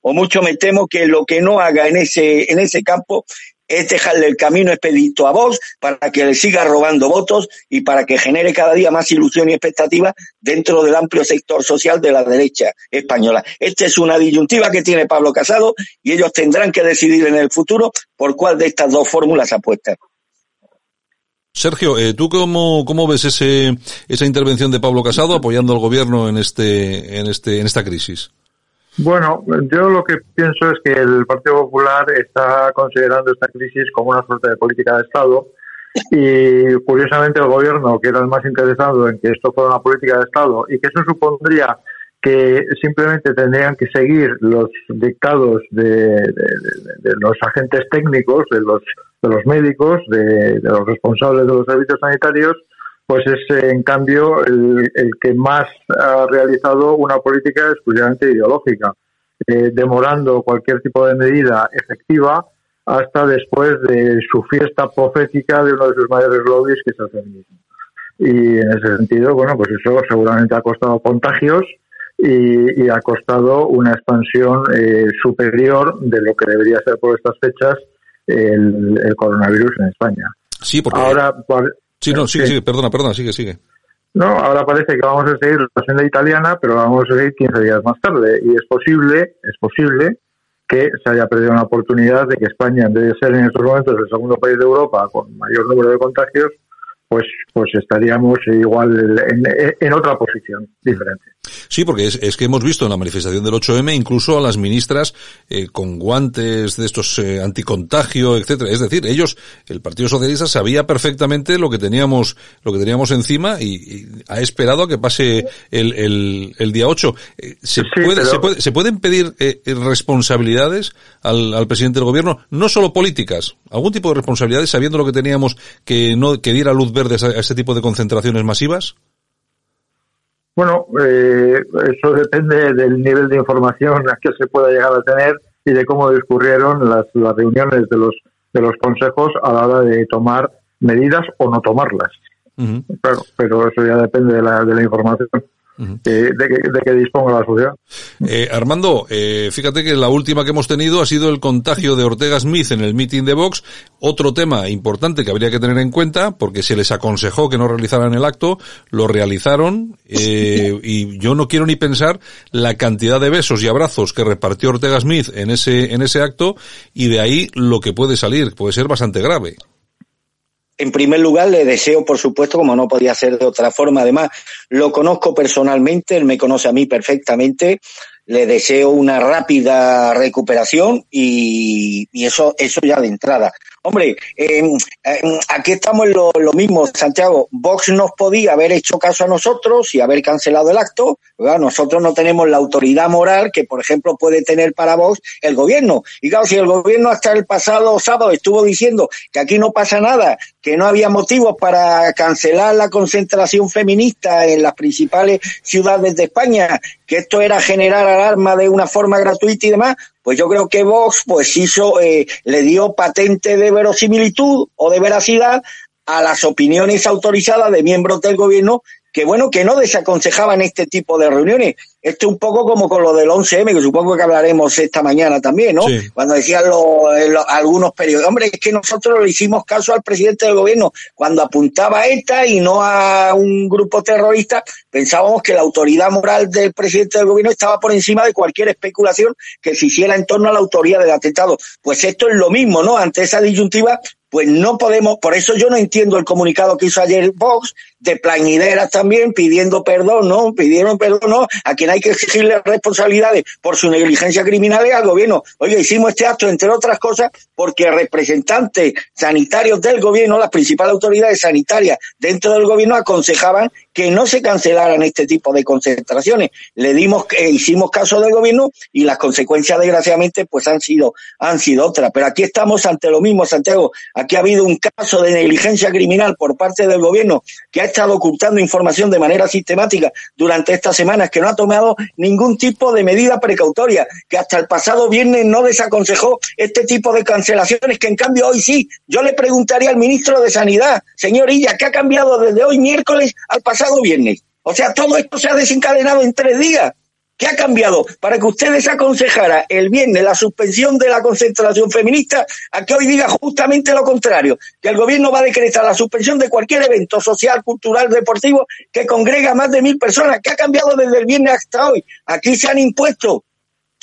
O mucho me temo que lo que no haga en ese, en ese campo es dejarle el camino expedito a vos para que le siga robando votos y para que genere cada día más ilusión y expectativa dentro del amplio sector social de la derecha española. Esta es una disyuntiva que tiene Pablo Casado y ellos tendrán que decidir en el futuro por cuál de estas dos fórmulas apuestan. Sergio, eh, ¿tú cómo, cómo ves ese, esa intervención de Pablo Casado apoyando al gobierno en este, en este, en esta crisis? Bueno, yo lo que pienso es que el Partido Popular está considerando esta crisis como una suerte de política de Estado Y curiosamente el gobierno, que era el más interesado en que esto fuera una política de Estado y que eso supondría que simplemente tendrían que seguir los dictados de, los agentes técnicos, de los, de los médicos, de, los responsables de los servicios sanitarios, pues es en cambio el, que más ha realizado una política exclusivamente ideológica, eh, demorando cualquier tipo de medida efectiva hasta después de su fiesta profética de uno de sus mayores lobbies, que es el feminismo. Y en ese sentido, bueno, pues eso seguramente ha costado contagios y, ha costado una expansión eh, superior de lo que debería ser por estas fechas el, coronavirus en España. Sí, porque... Ahora, sí, no, sigue, sigue, perdona, perdona, sigue, sigue. No, ahora parece que vamos a seguir la senda italiana, pero vamos a seguir 15 días más tarde. Y es posible, es posible que se haya perdido una oportunidad de que España, en vez de ser en estos momentos el segundo país de Europa con mayor número de contagios, pues, pues estaríamos igual en, otra posición diferente. Sí, porque es, que hemos visto en la manifestación del 8M incluso a las ministras eh, con guantes de estos eh, anticontagio, etcétera. Es decir, ellos, el Partido Socialista sabía perfectamente lo que teníamos, lo que teníamos encima y, ha esperado a que pase el, el, el día 8. Eh, ¿Se, puede, se, puede, ¿Se pueden pedir responsabilidades al, al presidente del gobierno? No solo políticas, algún tipo de responsabilidades sabiendo lo que teníamos que no, que diera luz verdes a, este tipo de concentraciones masivas? Bueno, eh, eso depende del nivel de información que se pueda llegar a tener y de cómo discurrieron las, las reuniones de los de los consejos a la hora de tomar medidas o no tomarlas. pero eso ya depende de la, de la información de, que, disponga la sociedad. Eh, Armando, eh, fíjate que la última que hemos tenido ha sido el contagio de Ortega Smith en el meeting de Vox. Otro tema importante que habría que tener en cuenta, porque se les aconsejó que no realizaran el acto, lo realizaron, eh, y yo no quiero ni pensar la cantidad de besos y abrazos que repartió Ortega Smith en ese, en ese acto, y de ahí lo que puede salir, puede ser bastante grave. En primer lugar, le deseo, por supuesto, como no podía ser de otra forma, además, lo conozco personalmente, él me conoce a mí perfectamente, le deseo una rápida recuperación y, eso, eso ya de entrada. Hombre, aquí estamos en lo, mismo, Santiago. Vox nos podía haber hecho caso a nosotros y haber cancelado el acto. Nosotros no tenemos la autoridad moral que, por ejemplo, puede tener para Vox el gobierno. Y claro, si el gobierno hasta el pasado sábado estuvo diciendo que aquí no pasa nada, que no había motivos para cancelar la concentración feminista en las principales ciudades de España, que esto era generar alarma de una forma gratuita y demás, pues yo creo que Vox pues hizo, eh, le dio patente de verosimilitud o de veracidad a las opiniones autorizadas de miembros del gobierno que bueno, que no desaconsejaban este tipo de reuniones. Esto es un poco como con lo del 11M, que supongo que hablaremos esta mañana también, ¿no? Cuando decían eh, algunos periodistas, hombre, es que nosotros le hicimos caso al presidente del gobierno cuando apuntaba a ETA y no a un grupo terrorista, pensábamos que la autoridad moral del presidente del gobierno estaba por encima de cualquier especulación que se hiciera en torno a la autoría del atentado. Pues esto es lo mismo, ¿no? Ante esa disyuntiva, pues no podemos, por eso yo no entiendo el comunicado que hizo ayer Vox, de plañideras también, pidiendo perdón, ¿no? Pidieron perdón, ¿no? A quien hay que exigirle responsabilidades por su negligencia criminal es al gobierno. Oye, hicimos este acto, entre otras cosas, porque representantes sanitarios del gobierno, las principales autoridades sanitarias dentro del gobierno aconsejaban que no se cancelaran este tipo de concentraciones. Le dimos, eh, hicimos caso del gobierno y las consecuencias, desgraciadamente, pues han sido, han sido otras. Pero aquí estamos ante lo mismo, Santiago. Aquí ha habido un caso de negligencia criminal por parte del gobierno que ha estado ocultando información de manera sistemática durante estas semanas, que no ha tomado ningún tipo de medida precautoria, que hasta el pasado viernes no desaconsejó este tipo de cancelaciones, que en cambio hoy sí. Yo le preguntaría al ministro de Sanidad, señor Illa, ¿qué ha cambiado desde hoy miércoles al pasado viernes? O sea, todo esto se ha desencadenado en tres días. ¿Qué ha cambiado para que ustedes aconsejara el viernes la suspensión de la concentración feminista a que hoy diga justamente lo contrario? Que el gobierno va a decretar la suspensión de cualquier evento social, cultural, deportivo que congrega a más de mil personas. ¿Qué ha cambiado desde el viernes hasta hoy? Aquí se han impuesto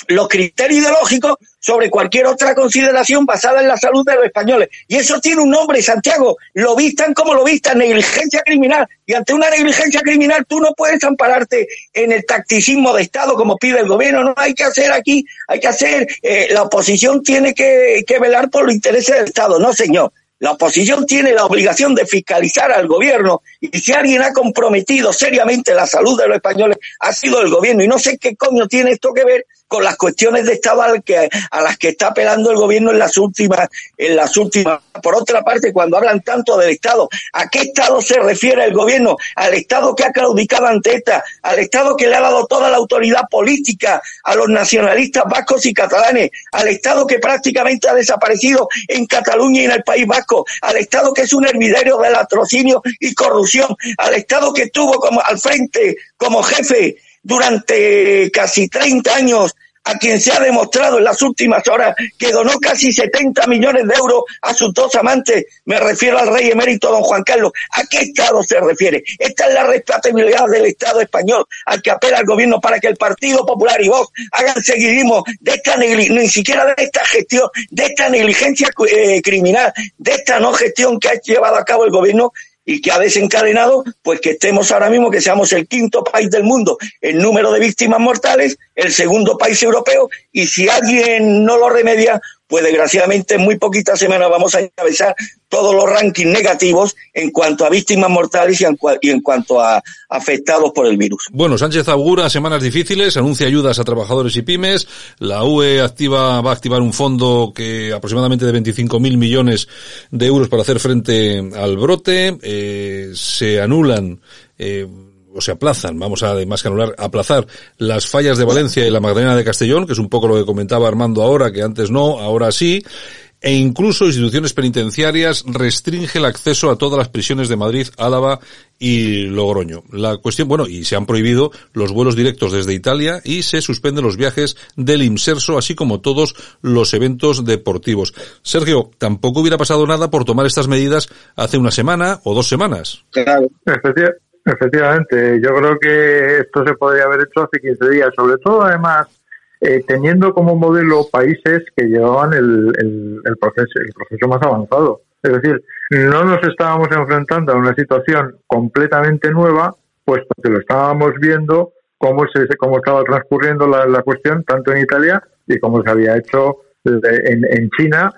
los criterios ideológicos sobre cualquier otra consideración basada en la salud de los españoles. Y eso tiene un nombre, Santiago. Lo vistan como lo vistan, negligencia criminal. Y ante una negligencia criminal tú no puedes ampararte en el tacticismo de Estado como pide el gobierno. No hay que hacer aquí, hay que hacer, eh, la oposición tiene que, que velar por los intereses del Estado. No, señor. La oposición tiene la obligación de fiscalizar al gobierno y si alguien ha comprometido seriamente la salud de los españoles ha sido el gobierno y no sé qué coño tiene esto que ver con las cuestiones de Estado a, que, a las que está apelando el gobierno en las últimas, en las últimas. Por otra parte, cuando hablan tanto del Estado, ¿a qué Estado se refiere el gobierno? Al Estado que ha claudicado ante ETA, al Estado que le ha dado toda la autoridad política a los nacionalistas vascos y catalanes, al Estado que prácticamente ha desaparecido en Cataluña y en el País Vasco, al Estado que es un hervidero del atrocinio y corrupción, al Estado que tuvo como al frente como jefe durante casi 30 años a quien se ha demostrado en las últimas horas que donó casi 70 millones de euros a sus dos amantes, me refiero al rey emérito don Juan Carlos, ¿a qué Estado se refiere? Esta es la responsabilidad del Estado español al que apela el gobierno para que el Partido Popular y vos hagan seguidismo de esta ni siquiera de esta gestión, de esta negligencia eh, criminal, de esta no gestión que ha llevado a cabo el gobierno y que ha desencadenado pues que estemos ahora mismo, que seamos el quinto país del mundo en número de víctimas mortales, el segundo país europeo, y si alguien no lo remedia, pues desgraciadamente en muy poquitas semanas vamos a encabezar todos los rankings negativos en cuanto a víctimas mortales y en, cuanto a afectados por el virus. Bueno, Sánchez augura semanas difíciles, anuncia ayudas a trabajadores y pymes, la UE activa, va a activar un fondo que aproximadamente de 25.000 millones de euros para hacer frente al brote, eh, se anulan eh, o se aplazan, vamos a además que anular, aplazar las fallas de Valencia y la Magdalena de Castellón, que es un poco lo que comentaba Armando ahora, que antes no, ahora sí, e incluso instituciones penitenciarias restringe el acceso a todas las prisiones de Madrid, Álava y Logroño. La cuestión, bueno, y se han prohibido los vuelos directos desde Italia y se suspenden los viajes del IMSERSO, así como todos los eventos deportivos. Sergio, tampoco hubiera pasado nada por tomar estas medidas hace una semana o dos semanas. Claro. Efectivamente, yo creo que esto se podría haber hecho hace 15 días, sobre todo además eh, teniendo como modelo países que llevaban el, el, proceso, el proceso más avanzado. Es decir, no nos estábamos enfrentando a una situación completamente nueva, puesto que lo estábamos viendo cómo, se, cómo estaba transcurriendo la, la cuestión, tanto en Italia y cómo se había hecho en, en China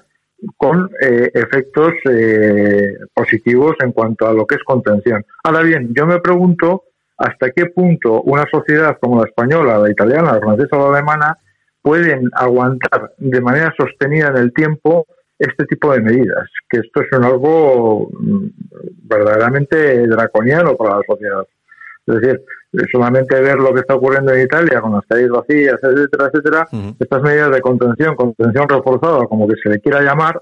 con eh, efectos eh, positivos en cuanto a lo que es contención. Ahora bien, yo me pregunto hasta qué punto una sociedad como la española, la italiana, la francesa o la alemana pueden aguantar de manera sostenida en el tiempo este tipo de medidas, que esto es algo mm, verdaderamente draconiano para la sociedad. Es decir, solamente ver lo que está ocurriendo en Italia con las calles vacías, etcétera, etcétera, estas medidas de contención, contención reforzada, como que se le quiera llamar,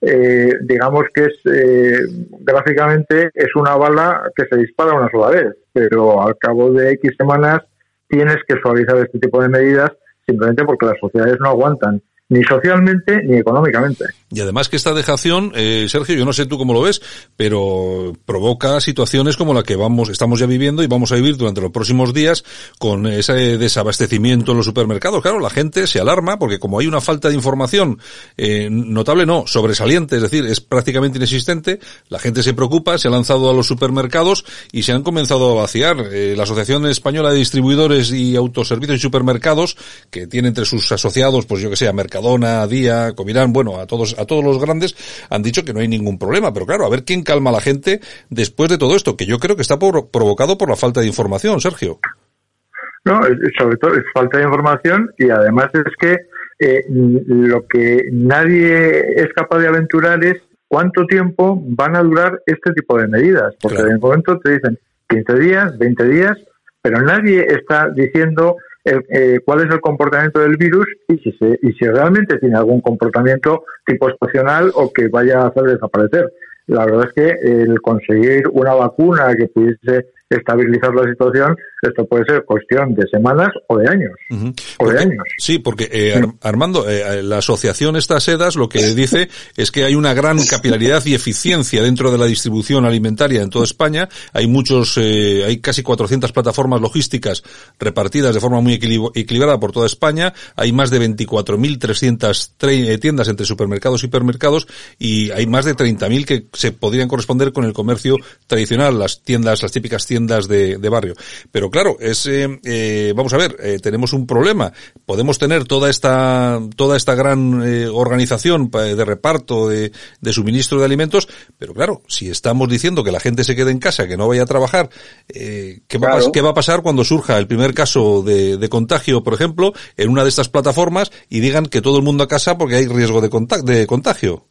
eh, digamos que es eh, gráficamente es una bala que se dispara una sola vez, pero al cabo de X semanas tienes que suavizar este tipo de medidas simplemente porque las sociedades no aguantan ni socialmente ni económicamente. Y además que esta dejación, eh, Sergio, yo no sé tú cómo lo ves, pero provoca situaciones como la que vamos, estamos ya viviendo y vamos a vivir durante los próximos días con ese desabastecimiento en los supermercados. Claro, la gente se alarma porque como hay una falta de información eh, notable, no, sobresaliente, es decir, es prácticamente inexistente, la gente se preocupa, se ha lanzado a los supermercados y se han comenzado a vaciar. Eh, la Asociación Española de Distribuidores y Autoservicios y Supermercados, que tiene entre sus asociados, pues yo que sé, a Mercadona, Día, Comirán, bueno, a todos, a todos los grandes, han dicho que no hay ningún problema. Pero claro, a ver quién calma a la gente después de todo esto, que yo creo que está por, provocado por la falta de información, Sergio. No, sobre todo es falta de información y además es que eh, lo que nadie es capaz de aventurar es cuánto tiempo van a durar este tipo de medidas. Porque en el momento te dicen 15 días, 20 días, pero nadie está diciendo eh, cuál es el comportamiento del virus y si, se, y si realmente tiene algún comportamiento tipo estacional o que vaya a hacer desaparecer. La verdad es que el conseguir una vacuna que pudiese estabilizar la situación, esto puede ser cuestión de semanas o de años. O de años. Sí, porque eh, Armando, eh, la asociación estas sedas lo que dice es que hay una gran capilaridad y eficiencia dentro de la distribución alimentaria en toda España. Hay muchos, eh, hay casi 400 plataformas logísticas repartidas de forma muy equilibrada por toda España. Hay más de 24.300 tiendas entre supermercados y hipermercados y hay más de 30.000 que se podrían corresponder con el comercio tradicional, las tiendas, las típicas tiendas tiendas de, de barrio. Pero claro, es, eh, eh, vamos a ver, eh, tenemos un problema. Podemos tener toda esta, toda esta gran eh, organización de reparto de, de suministro de alimentos, pero claro, si estamos diciendo que la gente se quede en casa, que no vaya a trabajar, ¿qué, va Claro. qué va a pasar cuando surja el primer caso de, de contagio, por ejemplo, en una de estas plataformas y digan que todo el mundo a casa porque hay riesgo de contagio?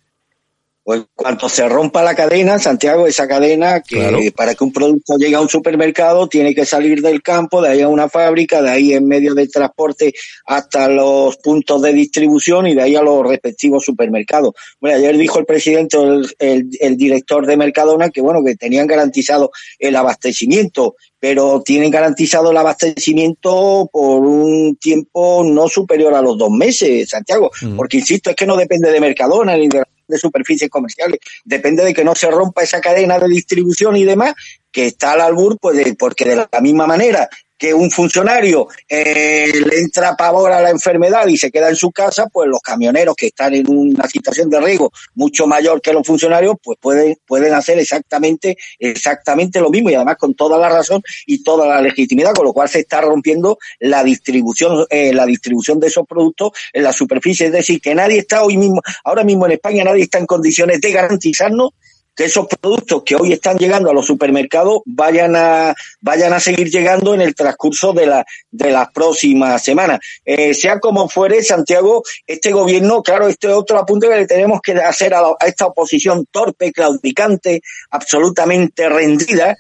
Pues cuando se rompa la cadena, Santiago, esa cadena que Claro. para que un producto llegue a un supermercado tiene que salir del campo, de ahí a una fábrica, de ahí en medio del transporte hasta los puntos de distribución y de ahí a los respectivos supermercados. Bueno, ayer dijo el presidente, el- el director de Mercadona, que bueno, que tenían garantizado el abastecimiento, pero tienen garantizado el abastecimiento por un tiempo no superior a los dos meses, Santiago, Mm. porque insisto, es que no depende de Mercadona ni de de superficies comerciales. Depende de que no se rompa esa cadena de distribución y demás, que está al albur, pues porque de la misma manera que un funcionario eh, le entra pavor a la enfermedad y se queda en su casa, pues los camioneros que están en una situación de riesgo mucho mayor que los funcionarios, pues pueden, pueden hacer exactamente, exactamente lo mismo y además con toda la razón y toda la legitimidad, con lo cual se está rompiendo la distribución, eh, la distribución de esos productos en la superficie. Es decir, que nadie está hoy mismo, ahora mismo en España nadie está en condiciones de garantizarnos que esos productos que hoy están llegando a los supermercados vayan a vayan a seguir llegando en el transcurso de la de las próximas semanas. Eh, sea como fuere, Santiago, este gobierno, claro, este es otro apunte que le tenemos que hacer a, la- a esta oposición torpe, claudicante, absolutamente rendida,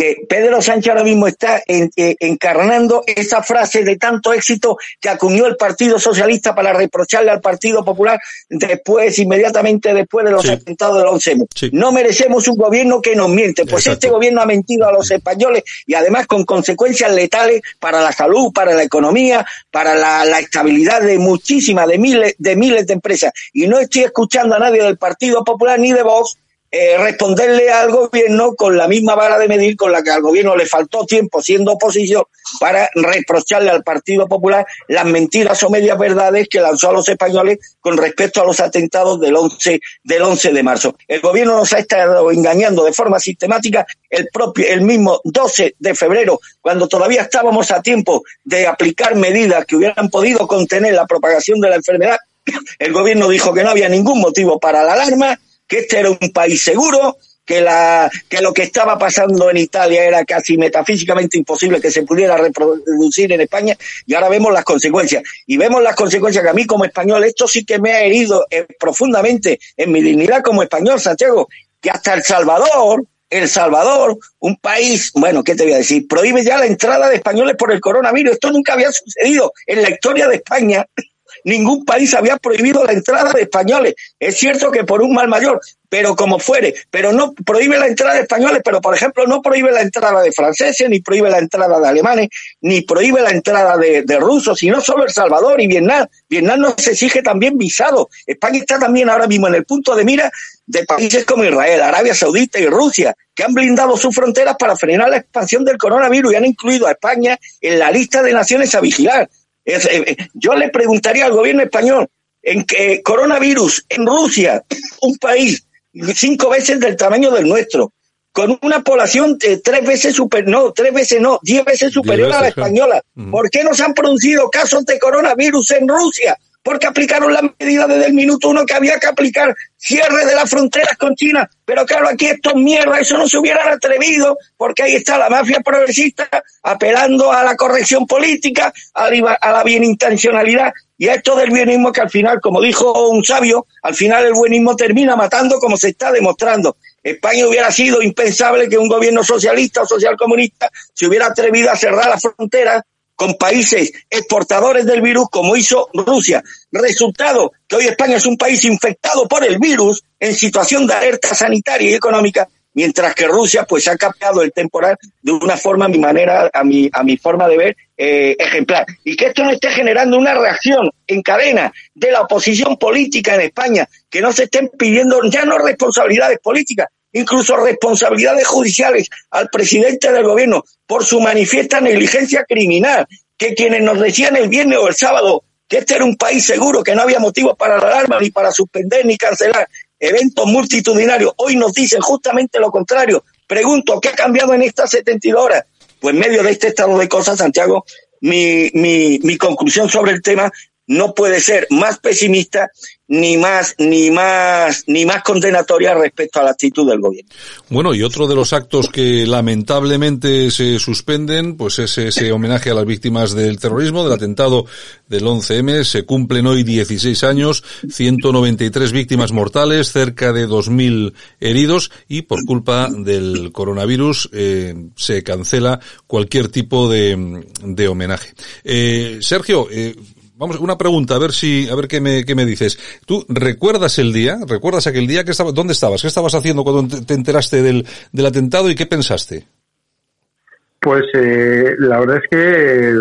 que Pedro Sánchez ahora mismo está en- eh, encarnando esa frase de tanto éxito que acuñó el Partido Socialista para reprocharle al Partido Popular después, inmediatamente después de los Sí. atentados del 11M. Sí. No merecemos un gobierno que nos miente, pues Exacto. este gobierno ha mentido a los españoles y además con consecuencias letales para la salud, para la economía, para la, la estabilidad de muchísimas, de miles, de miles de empresas. Y no estoy escuchando a nadie del Partido Popular ni de Vox eh, responderle al gobierno con la misma vara de medir con la que al gobierno le faltó tiempo siendo oposición para reprocharle al Partido Popular las mentiras o medias verdades que lanzó a los españoles con respecto a los atentados del 11 del 11 de marzo. El gobierno nos ha estado engañando de forma sistemática el propio el mismo 12 de febrero cuando todavía estábamos a tiempo de aplicar medidas que hubieran podido contener la propagación de la enfermedad. El gobierno dijo que no había ningún motivo para la alarma que este era un país seguro, que, la, que lo que estaba pasando en Italia era casi metafísicamente imposible que se pudiera reproducir en España y ahora vemos las consecuencias. Y vemos las consecuencias que a mí como español, esto sí que me ha herido eh, profundamente en mi dignidad como español, Santiago, que hasta El Salvador, El Salvador, un país, bueno, ¿qué te voy a decir? Prohíbe ya la entrada de españoles por el coronavirus. Esto nunca había sucedido en la historia de España ningún país había prohibido la entrada de españoles. Es cierto que por un mal mayor, pero como fuere, pero no prohíbe la entrada de españoles, pero por ejemplo no prohíbe la entrada de franceses, ni prohíbe la entrada de alemanes, ni prohíbe la entrada de, rusos, sino solo El Salvador y Vietnam. Vietnam nos exige también visado. España está también ahora mismo en el punto de mira de países como Israel, Arabia Saudita y Rusia, que han blindado sus fronteras para frenar la expansión del coronavirus y han incluido a España en la lista de naciones a vigilar. Es, eh, yo le preguntaría al gobierno español en que coronavirus en Rusia, un país cinco veces del tamaño del nuestro, con una población eh, tres veces super, no, tres veces no, diez veces superior a la española. ¿Por qué no se han producido casos de coronavirus en Rusia? Porque aplicaron las medidas desde el minuto uno que había que aplicar, cierre de las fronteras con China. Pero claro, aquí estos mierda, eso no se hubieran atrevido, porque ahí está la mafia progresista apelando a la corrección política, a la, bienintencionalidad y a esto del bienismo que al final, como dijo un sabio, al final el buenismo termina matando como se está demostrando. España hubiera sido impensable que un gobierno socialista o socialcomunista se hubiera atrevido a cerrar las fronteras con países exportadores del virus como hizo Rusia. Resultado, que hoy España es un país infectado por el virus en situación de alerta sanitaria y económica, mientras que Rusia pues ha capeado el temporal de una forma, a mi manera, a mi, a mi forma de ver, eh, ejemplar. Y que esto no esté generando una reacción en cadena de la oposición política en España, que no se estén pidiendo ya no responsabilidades políticas, incluso responsabilidades judiciales al presidente del gobierno por su manifiesta negligencia criminal, que quienes nos decían el viernes o el sábado que este era un país seguro, que no había motivos para la alarma, ni para suspender, ni cancelar eventos multitudinarios, hoy nos dicen justamente lo contrario, Pregunto, ¿qué ha cambiado en estas 72 horas? Pues en medio de este estado de cosas, Santiago, mi, mi, mi conclusión sobre el tema no puede ser más pesimista ni más ni más ni más condenatoria respecto a la actitud del gobierno. Bueno, y otro de los actos que lamentablemente se suspenden, pues es ese homenaje a las víctimas del terrorismo, del atentado del 11M. Se cumplen hoy 16 años, 193 víctimas mortales, cerca de 2.000 heridos y por culpa del coronavirus eh, se cancela cualquier tipo de, de homenaje. Eh, Sergio, eh, Vamos, una pregunta, a ver si, a ver qué me, qué me dices. ¿Tú recuerdas el día? ¿Recuerdas aquel día? que estaba, ¿Dónde estabas? ¿Qué estabas haciendo cuando te enteraste del, del atentado y qué pensaste? Pues eh, la verdad es que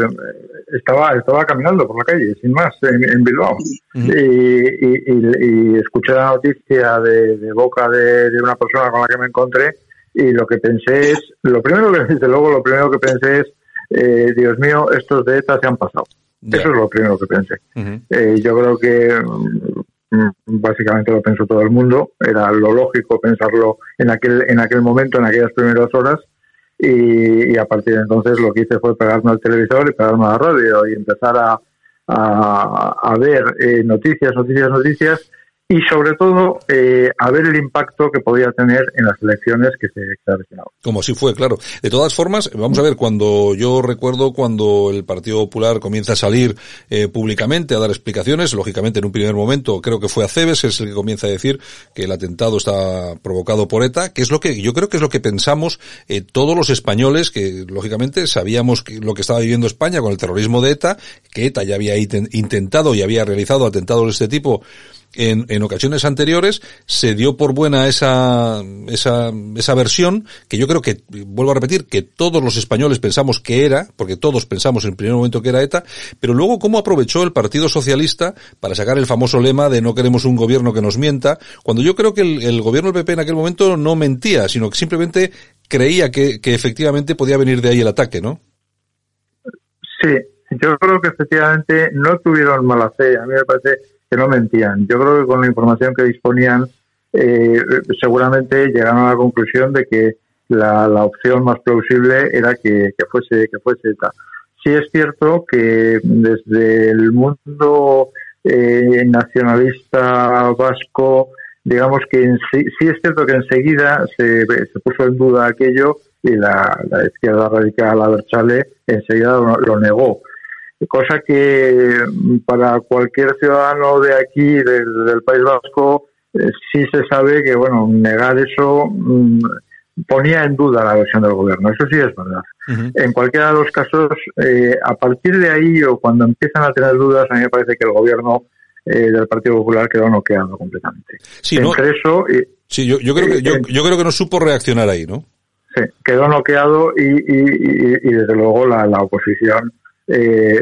estaba estaba caminando por la calle, sin más, en, Bilbao. y, escuché la noticia de, boca de, una persona con la que me encontré y lo que pensé es, lo primero que, desde luego, lo primero que pensé es, eh, Dios mío, estos de ETA se han pasado. Eso es lo primero que pensé. eh, yo creo que mm, básicamente lo pensó todo el mundo. Era lo lógico pensarlo en aquel, en aquel momento, en aquellas primeras horas. Y, a partir de entonces lo que hice fue pegarme al televisor y pegarme a la radio y empezar a, a, a ver eh, noticias, noticias, noticias y sobre todo eh, a ver el impacto que podía tener en las elecciones que se, avecinaban. Como si fue, claro. De todas formas, vamos a ver, cuando yo recuerdo cuando el Partido Popular comienza a salir eh, públicamente a dar explicaciones, lógicamente en un primer momento creo que fue a Cebes, es el que comienza a decir que el atentado está provocado por ETA, que es lo que yo creo que es lo que pensamos eh, todos los españoles, que lógicamente sabíamos que lo que estaba viviendo España con el terrorismo de ETA, que ETA ya había intentado y había realizado atentados de este tipo en, en ocasiones anteriores se dio por buena esa, esa, esa versión, que yo creo que, vuelvo a repetir, que todos los españoles pensamos que era, porque todos pensamos en el primer momento que era ETA, pero luego cómo aprovechó el Partido Socialista para sacar el famoso lema de no queremos un gobierno que nos mienta, cuando yo creo que el, el gobierno del PP en aquel momento no mentía, sino que simplemente creía que, que efectivamente podía venir de ahí el ataque, ¿no? Sí, yo creo que efectivamente no tuvieron mala fe. A mí me parece que no mentían. Yo creo que con la información que disponían, eh, seguramente llegaron a la conclusión de que la, la opción más plausible era que, que, fuese que fuese ETA. Sí es cierto que desde el mundo eh, nacionalista vasco, digamos que sí, sí, es cierto que enseguida se, se puso en duda aquello y la, la izquierda radical, la Berchale, enseguida lo negó cosa que mm, para cualquier ciudadano de aquí, del, País Vasco, eh, sí se sabe que, bueno, negar eso mm, ponía en duda la versión del gobierno. Eso sí es verdad. En cualquiera de los casos, eh, a partir de ahí o cuando empiezan a tener dudas, a mí me parece que el gobierno eh, del Partido Popular quedó noqueado completamente. Sí, Entre eso, sí yo, yo, creo que, yo, yo creo que no supo reaccionar ahí, ¿no? Sí, quedó noqueado y, y, y, desde luego la, la oposición eh,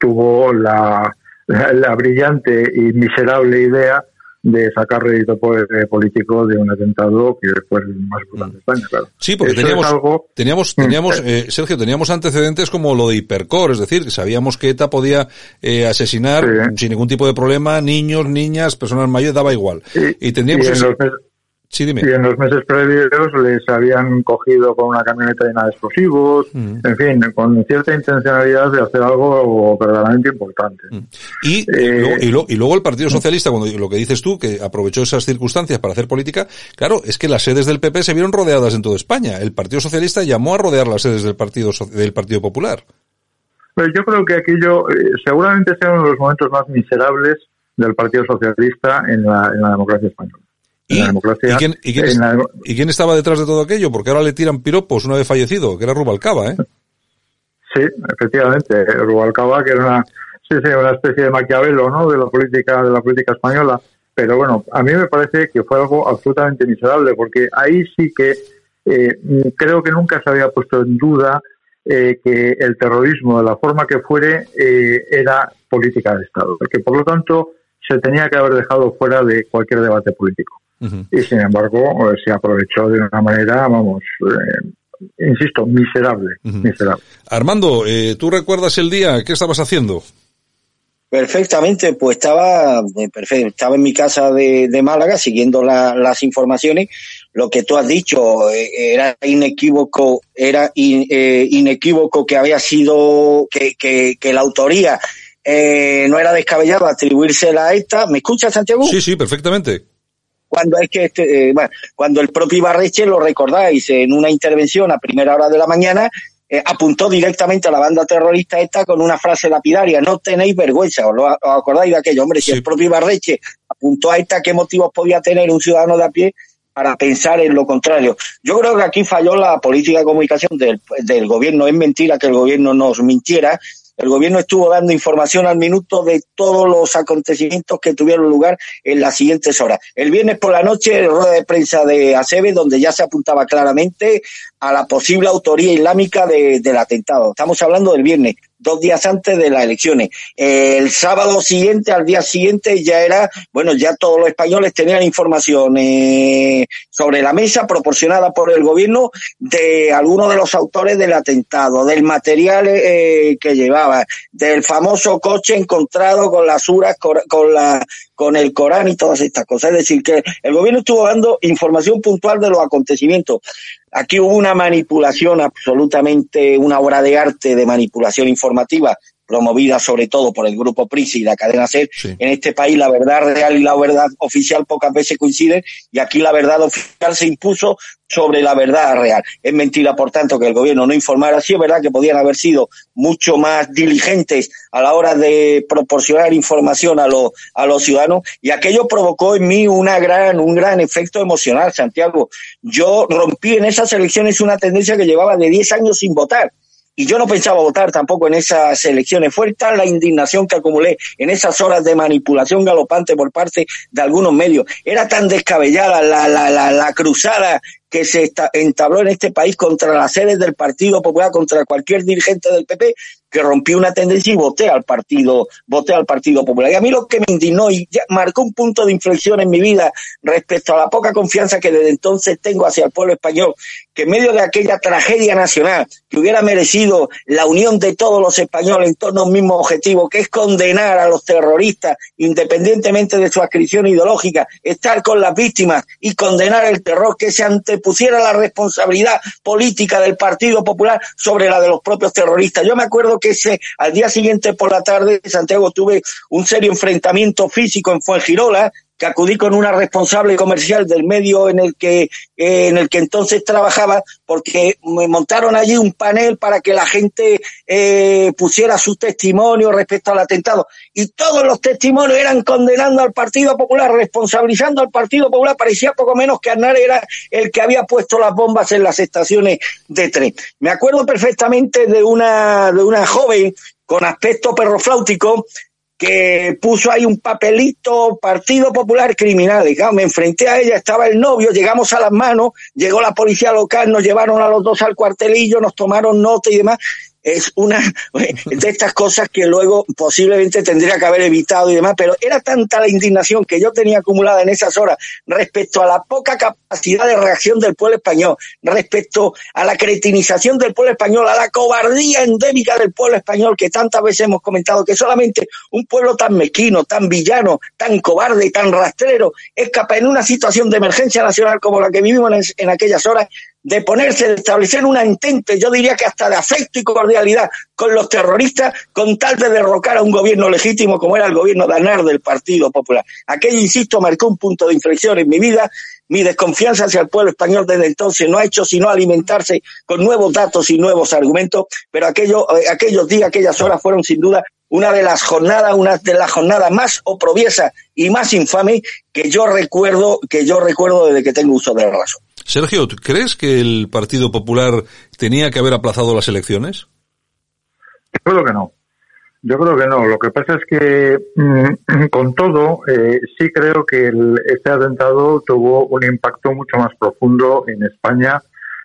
tuvo la, la, brillante y miserable idea de sacar rédito político de un atentado que fue el más importante de España, claro. Sí, porque teníamos, teníamos, teníamos, eh, Sergio, teníamos antecedentes como lo de Hipercor, es decir, que sabíamos que ETA podía eh, asesinar sin ningún tipo de problema niños, niñas, personas mayores, daba igual. Y, tendríamos... Y en los meses previos les habían cogido con una camioneta llena de explosivos, mm. en fin, con cierta intencionalidad de hacer algo verdaderamente importante. Mm. Y, eh, y, luego el Partido Socialista, cuando lo que dices tú, que aprovechó esas circunstancias para hacer política, claro, es que las sedes del PP se vieron rodeadas en toda España. El Partido Socialista llamó a rodear las sedes del Partido, del partido Popular. Pues yo creo que aquello eh, seguramente sea uno de los momentos más miserables del Partido Socialista en la, en la democracia española. ¿Y, quién, estaba detrás de todo aquello? Porque ahora le tiran piropos una vez fallecido, que era Rubalcaba, ¿eh? Sí, efectivamente, Rubalcaba, que era una, sí, sí, una especie de Maquiavelo, ¿no? De la política, de la política española. Pero bueno, a mí me parece que fue algo absolutamente miserable, porque ahí sí que eh, creo que nunca se había puesto en duda eh, que el terrorismo, de la forma que fuere, eh, era política de Estado. Porque por lo tanto se tenía que haber dejado fuera de cualquier debate político. Y sin embargo, eh, se aprovechó de una manera, vamos, eh, insisto, miserable, miserable. Armando, eh, ¿tú recuerdas el día? ¿Qué estabas haciendo? Perfectamente, pues estaba, perfecto, estaba en mi casa de, de Málaga siguiendo las informaciones lo que tú has dicho, eh, era inequívoco, era eh, inequívoco que había sido, que, que, que la autoría eh, no era descabellado atribuírsela a esta. ¿Me escuchas, Santiago? Sí, sí, perfectamente. Cuando es que este, eh, bueno, cuando el propio Ibarreche, lo recordáis, en una intervención a primera hora de la mañana, eh, apuntó directamente a la banda terrorista esta con una frase lapidaria, no tenéis vergüenza, ¿os, lo, os acordáis de aquello? Hombre, si el propio Ibarreche apuntó a esta, ¿qué motivos podía tener un ciudadano de a pie para pensar en lo contrario? Yo creo que aquí falló la política de comunicación del, del gobierno. Es mentira que el gobierno nos mintiera, el gobierno estuvo dando información al minuto de todos los acontecimientos que tuvieron lugar en las siguientes horas. El viernes por la noche, rueda de prensa de ASEBE, donde ya se apuntaba claramente a la posible autoría islámica de, del atentado. Estamos hablando del viernes, dos días antes de las elecciones. El sábado siguiente, al día siguiente, ya era, bueno, ya todos los españoles tenían información sobre la mesa proporcionada por el gobierno de algunos de los autores del atentado, del material eh, que llevaba, del famoso coche encontrado con las uras, con la con el Corán y todas estas cosas. Es decir, que el gobierno estuvo dando información puntual de los acontecimientos. Aquí hubo una manipulación absolutamente, una obra de arte de manipulación informativa promovida sobre todo por el grupo PRISI y la cadena SER. Sí. En este país la verdad real y la verdad oficial pocas veces coinciden y aquí la verdad oficial se impuso sobre la verdad real. Es mentira, por tanto, que el gobierno no informara. Sí es verdad que podían haber sido mucho más diligentes a la hora de proporcionar información a, los a los ciudadanos y aquello provocó en mí una gran, un gran efecto emocional, Santiago. Yo rompí en esas elecciones una tendencia que llevaba de 10 años sin votar y yo no pensaba votar tampoco en esas elecciones. Fue tal la indignación que acumulé en esas horas de manipulación galopante por parte de algunos medios. Era tan descabellada la, la, la, la cruzada que se entabló en este país contra las sedes del Partido Popular, contra cualquier dirigente del PP, que rompió una tendencia y voté al partido, voté al Partido Popular. Y a mí lo que me indignó y marcó un punto de inflexión en mi vida respecto a la poca confianza que desde entonces tengo hacia el pueblo español, que en medio de aquella tragedia nacional que hubiera merecido la unión de todos los españoles en torno a un mismo objetivo, que es condenar a los terroristas, independientemente de su adscripción ideológica, estar con las víctimas y condenar el terror que se antepusiera la responsabilidad política del Partido Popular sobre la de los propios terroristas. Yo me acuerdo que ese, al día siguiente por la tarde, Santiago, tuve un serio enfrentamiento físico en Fuengirola, acudí con una responsable comercial del medio en el que eh, en el que entonces trabajaba porque me montaron allí un panel para que la gente eh, pusiera su testimonio respecto al atentado. Y todos los testimonios eran condenando al Partido Popular responsabilizando al Partido Popular. Parecía poco menos que Aznar era el que había puesto las bombas en las estaciones de tren. Me acuerdo perfectamente de una de una joven con aspecto perrofláutico que puso ahí un papelito Partido Popular Criminal. Y, claro, me enfrenté a ella, estaba el novio, llegamos a las manos, llegó la policía local, nos llevaron a los dos al cuartelillo, nos tomaron nota y demás. Es una de estas cosas que luego posiblemente tendría que haber evitado y demás, pero era tanta la indignación que yo tenía acumulada en esas horas respecto a la poca capacidad de reacción del pueblo español, respecto a la cretinización del pueblo español, a la cobardía endémica del pueblo español que tantas veces hemos comentado, que solamente un pueblo tan mezquino, tan villano, tan cobarde y tan rastrero es capaz en una situación de emergencia nacional como la que vivimos en, en aquellas horas de ponerse, de establecer una entente, yo diría que hasta de afecto y cordialidad con los terroristas, con tal de derrocar a un gobierno legítimo como era el gobierno de Anar del Partido Popular. Aquello, insisto, marcó un punto de inflexión en mi vida. Mi desconfianza hacia el pueblo español desde entonces no ha hecho sino alimentarse con nuevos datos y nuevos argumentos, pero aquello, eh, aquellos días, aquellas horas fueron sin duda una de las jornadas, una de las jornadas más oprobiesas y más infame que yo recuerdo, que yo recuerdo desde que tengo uso de la razón. Sergio, ¿crees que el Partido Popular tenía que haber aplazado las elecciones? Yo creo que no. Yo creo que no. Lo que pasa es que, mmm, con todo, eh, sí creo que el, este atentado tuvo un impacto mucho más profundo en España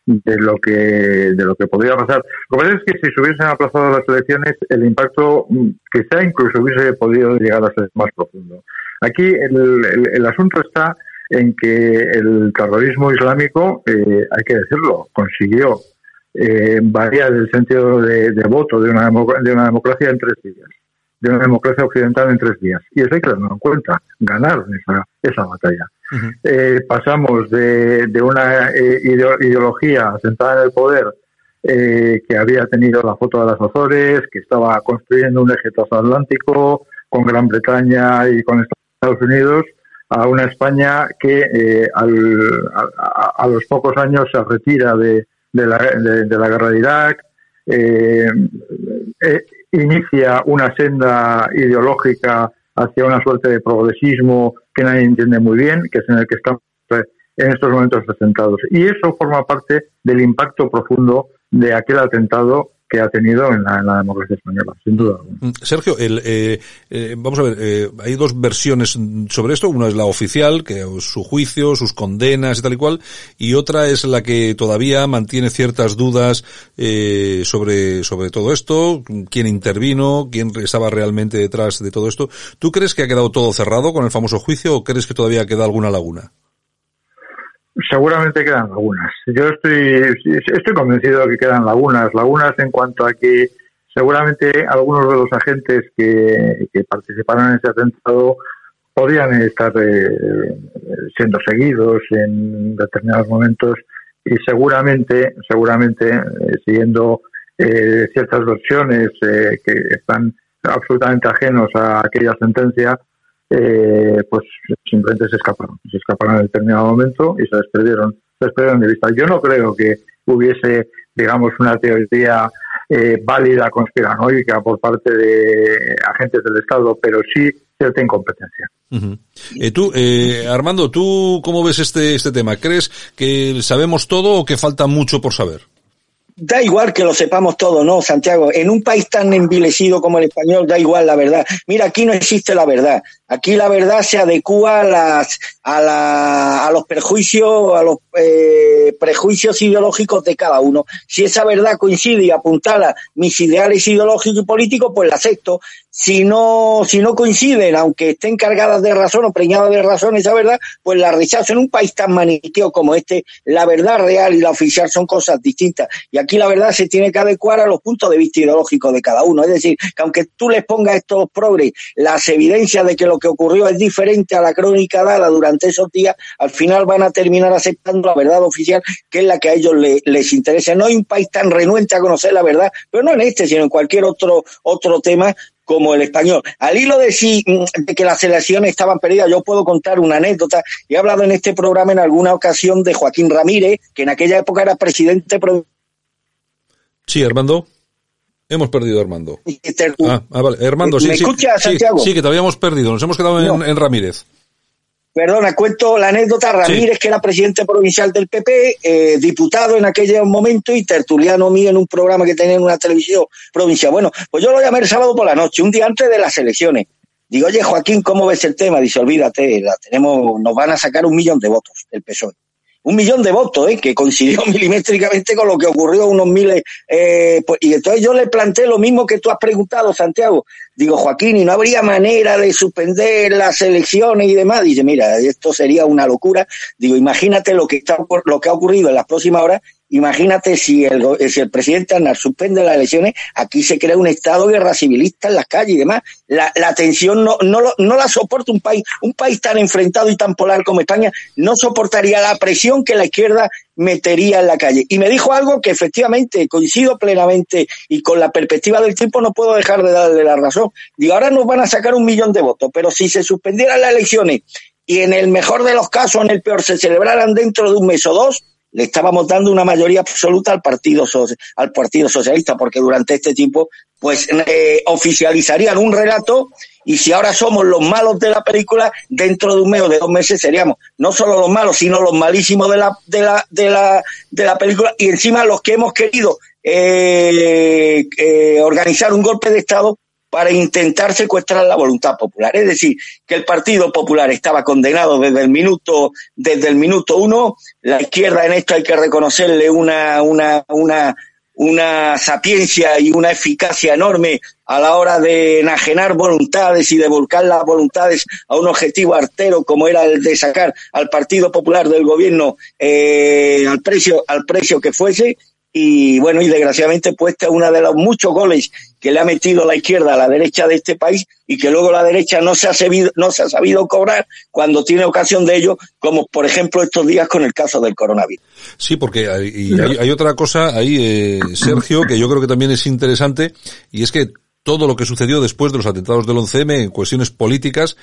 de lo que de lo que podría pasar. Lo que pasa es que si se hubiesen aplazado las elecciones, el impacto quizá incluso hubiese podido llegar a ser más profundo. Aquí el, el, el asunto está en que el terrorismo islámico, eh, hay que decirlo, consiguió eh, variar el sentido de, de voto de una, de una democracia en tres días. de una democracia occidental en tres días. Y eso hay que tenerlo en cuenta, ganar esa, esa batalla. Eh, pasamos de, de una eh, ideología sentada en el poder eh, que había tenido la foto de las Azores, que estaba construyendo un eje transatlántico con Gran Bretaña y con Estados Unidos, a una España que a, los pocos años se retira de, de, la, de la, guerra de Irak, inicia una senda ideológica hacia una suerte de progresismo que nadie entiende muy bien, que es en el que estamos en estos momentos presentados. Y eso forma parte del impacto profundo de aquel atentado que ha tenido en la, democracia española, sin duda. Mm, Sergio, el, eh, eh, vamos a ver, eh, hay dos versiones sobre esto. Una es la oficial, que su juicio, sus condenas y tal y cual, y otra es la que todavía mantiene ciertas dudas sobre sobre todo esto, quién intervino, quién estaba realmente detrás de todo esto. ¿Tú crees que ha quedado todo cerrado con el famoso juicio o crees que todavía queda alguna laguna? Seguramente quedan lagunas. Yo estoy, estoy convencido de que quedan lagunas. Lagunas en cuanto a que seguramente algunos de los agentes que, participaron en ese atentado podrían estar eh, siendo seguidos en determinados momentos y seguramente, seguramente eh, siguiendo eh, ciertas versiones que están absolutamente ajenos a aquella sentencia, eh, pues simplemente se escaparon. Se escaparon en determinado momento y se desperdieron, se desperdieron de vista. Yo no creo que hubiese, digamos, una teoría eh, válida conspiranoica por parte de agentes del Estado, pero sí cierta incompetencia. Eh, tú, eh, Armando, ¿tú cómo ves este, este tema? ¿Crees que sabemos todo o que falta mucho por saber? Da igual que lo sepamos todo, ¿no, Santiago? En un país tan envilecido como el español, da igual la verdad. Mira, aquí no existe la verdad. Aquí la verdad se adecua a, las, a, la, a los perjuicios, a los eh, prejuicios ideológicos de cada uno. Si esa verdad coincide y apuntala mis ideales ideológicos y políticos, pues la acepto. Si no, si no coinciden, aunque estén cargadas de razón o preñadas de razón esa verdad, pues la rechazo. En un país tan maniqueo como este, la verdad real y la oficial son cosas distintas. Y aquí la verdad se tiene que adecuar a los puntos de vista ideológicos de cada uno. Es decir, que aunque tú les pongas estos progres las evidencias de que lo que ocurrió es diferente a la crónica dada durante esos días, al final van a terminar aceptando la verdad oficial, que es la que a ellos les interesa. No hay un país tan renuente a conocer la verdad, pero no en este, sino en cualquier otro, otro tema como el español. Al hilo de, si, de que las elecciones estaban perdidas, yo puedo contar una anécdota. He hablado en este programa en alguna ocasión de Joaquín Ramírez, que en aquella época era presidente. Sí, Armando. Hemos perdido a Armando. Ah, ah, vale. Armando, sí, ¿Me sí, escucha, Santiago? Sí, que te habíamos perdido. Nos hemos quedado en, Ramírez. Perdona, cuento la anécdota. Ramírez, que era presidente provincial del PP, eh, diputado en aquel momento y tertuliano mío en un programa que tenía en una televisión provincial. Bueno, pues yo lo llamé el sábado por la noche, un día antes de las elecciones. Digo, oye, Joaquín, ¿cómo ves el tema? Dice, olvídate, la tenemos, nos van a sacar un millón de votos el PSOE un millón de votos, ¿eh? que coincidió milimétricamente con lo que ocurrió unos miles. Eh, pues, y entonces yo le planteé lo mismo que tú has preguntado, Santiago. Digo, Joaquín, ¿y no habría manera de suspender las elecciones y demás? Dice, mira, esto sería una locura. Digo, imagínate lo que, está, lo que ha ocurrido en las próximas horas Imagínate si el, si el presidente Aznar suspende las elecciones, aquí se crea un estado guerra civilista en las calles y demás. La, la tensión no, no, no la soporta un país, un país tan enfrentado y tan polar como España, no soportaría la presión que la izquierda metería en la calle. Y me dijo algo que efectivamente coincido plenamente y con la perspectiva del tiempo no puedo dejar de darle la razón. Digo, ahora nos van a sacar un millón de votos, pero si se suspendieran las elecciones y en el mejor de los casos, en el peor, se celebraran dentro de un mes o dos, le estábamos dando una mayoría absoluta al partido al partido socialista porque durante este tiempo pues eh, oficializarían un relato y si ahora somos los malos de la película dentro de un mes o de dos meses seríamos no solo los malos sino los malísimos de la de la de la de la película y encima los que hemos querido eh, eh, organizar un golpe de estado para intentar secuestrar la voluntad popular. Es decir, que el Partido Popular estaba condenado desde el minuto, desde el minuto uno. La izquierda en esto hay que reconocerle una, una, una, una sapiencia y una eficacia enorme a la hora de enajenar voluntades y de volcar las voluntades a un objetivo artero como era el de sacar al Partido Popular del gobierno eh, al precio al precio que fuese y bueno, y desgraciadamente puesta una de los muchos goles que le ha metido la izquierda a la derecha de este país y que luego la derecha no se ha sabido, cobrar cuando tiene ocasión de ello, como por ejemplo estos días con el caso del coronavirus. Sí, porque hay, y hay otra cosa ahí, eh, Sergio, que yo creo que también es interesante, y es que todo lo que sucedió después de los atentados del 11M en cuestiones políticas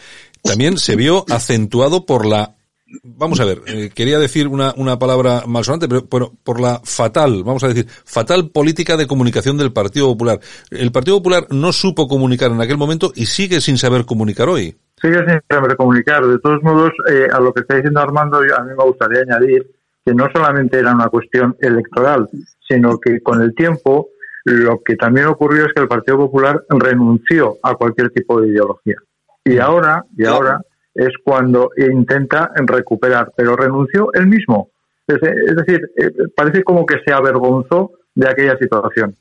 también se vio acentuado por la vamos a ver, eh, quería decir una, una palabra malsonante, pero, pero por la fatal, vamos a decir, fatal política de comunicación del Partido Popular. El Partido Popular no supo comunicar en aquel momento y sigue sin saber comunicar hoy. Sigue sin saber comunicar. De todos modos, eh, a lo que está diciendo Armando, a mí me gustaría añadir que no solamente era una cuestión electoral, sino que con el tiempo lo que también ocurrió es que el Partido Popular renunció a cualquier tipo de ideología. Y ahora, y ahora es cuando intenta recuperar, pero renunció él mismo. Es, es decir, eh, parece como que se avergonzó de aquella situación.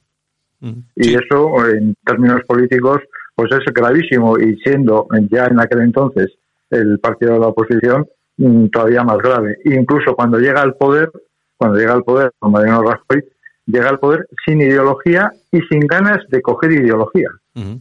Y eso, en términos políticos, pues es gravísimo. Y siendo ya en aquel entonces el partido de la oposición, mm, todavía más grave. Incluso cuando llega al poder, cuando llega al poder con Mariano Rajoy, llega al poder sin ideología y sin ganas de coger ideología.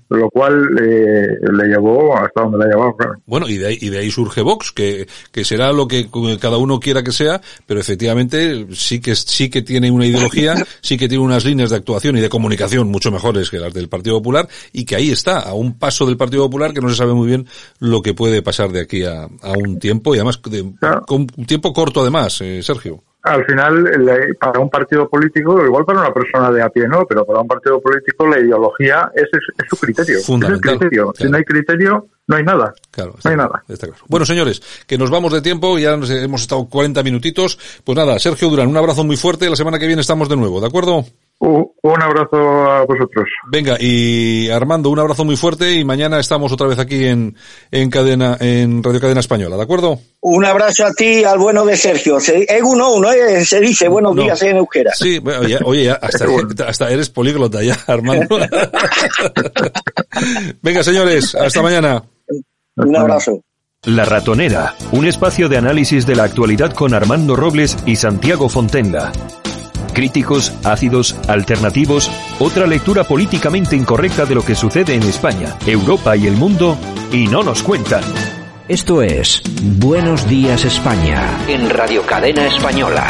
Lo cual eh, le llevó hasta donde la llevó, claro. Bueno, y de ahí, y de ahí surge Vox, que, que será lo que cada uno quiera que sea, pero efectivamente sí que, sí que tiene una ideología, sí que tiene unas líneas de actuación y de comunicación mucho mejores que las del Partido Popular, y que ahí está, a un paso del Partido Popular que no se sabe muy bien lo que puede pasar de aquí a, a un tiempo, y además de- con un tiempo corto además, eh, Sergio. Al final, le- para un partido político, igual para una persona de a pie no, pero para un partido político la ideología es, es, es su criterio. Es el Fundamental, criterio. Si no hay criterio, no hay nada. Claro, no hay nada. Está claro. Bueno, señores, que nos vamos de tiempo, ya nos hemos estado 40 minutitos. Pues nada, Sergio Durán, un abrazo muy fuerte, la semana que viene estamos de nuevo, ¿de acuerdo? Un abrazo a vosotros. Venga, y Armando, un abrazo muy fuerte y mañana estamos otra vez aquí en, en cadena, en Radio Cadena Española, ¿de acuerdo? Un abrazo a ti, al bueno de Sergio. Se, es uno, uno, eh, se dice buenos No. días en euskera. Sí, bueno, ya- oye, ya, hasta, hasta eres políglota ya, Armando. Venga, señores, hasta mañana. Un abrazo. La Ratonera, un espacio de análisis de la actualidad con Armando Robles y Santiago Fontenga. Críticos, ácidos, alternativos, otra lectura políticamente incorrecta de lo que sucede en España, Europa y el mundo, y no nos cuentan. Esto es Buenos Días España. En Radio Cadena Española.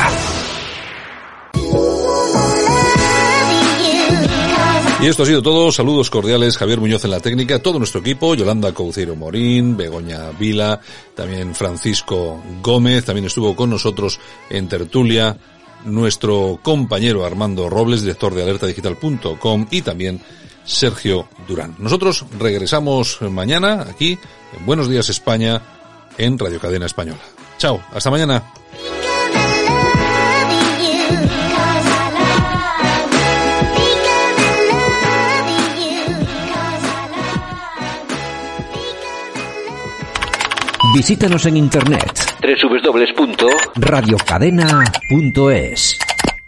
Y esto ha sido todo. Saludos cordiales. Javier Muñoz en la técnica, todo nuestro equipo, Yolanda Couceiro Morín, Begoña Vila, también Francisco Gómez, también estuvo con nosotros en tertulia nuestro compañero Armando Robles, director de alertadigital.com y también Sergio Durán. Nosotros regresamos mañana aquí en Buenos Días España en Radio Cadena Española. Chao, hasta mañana. Visítanos en internet www. radiocadena.es.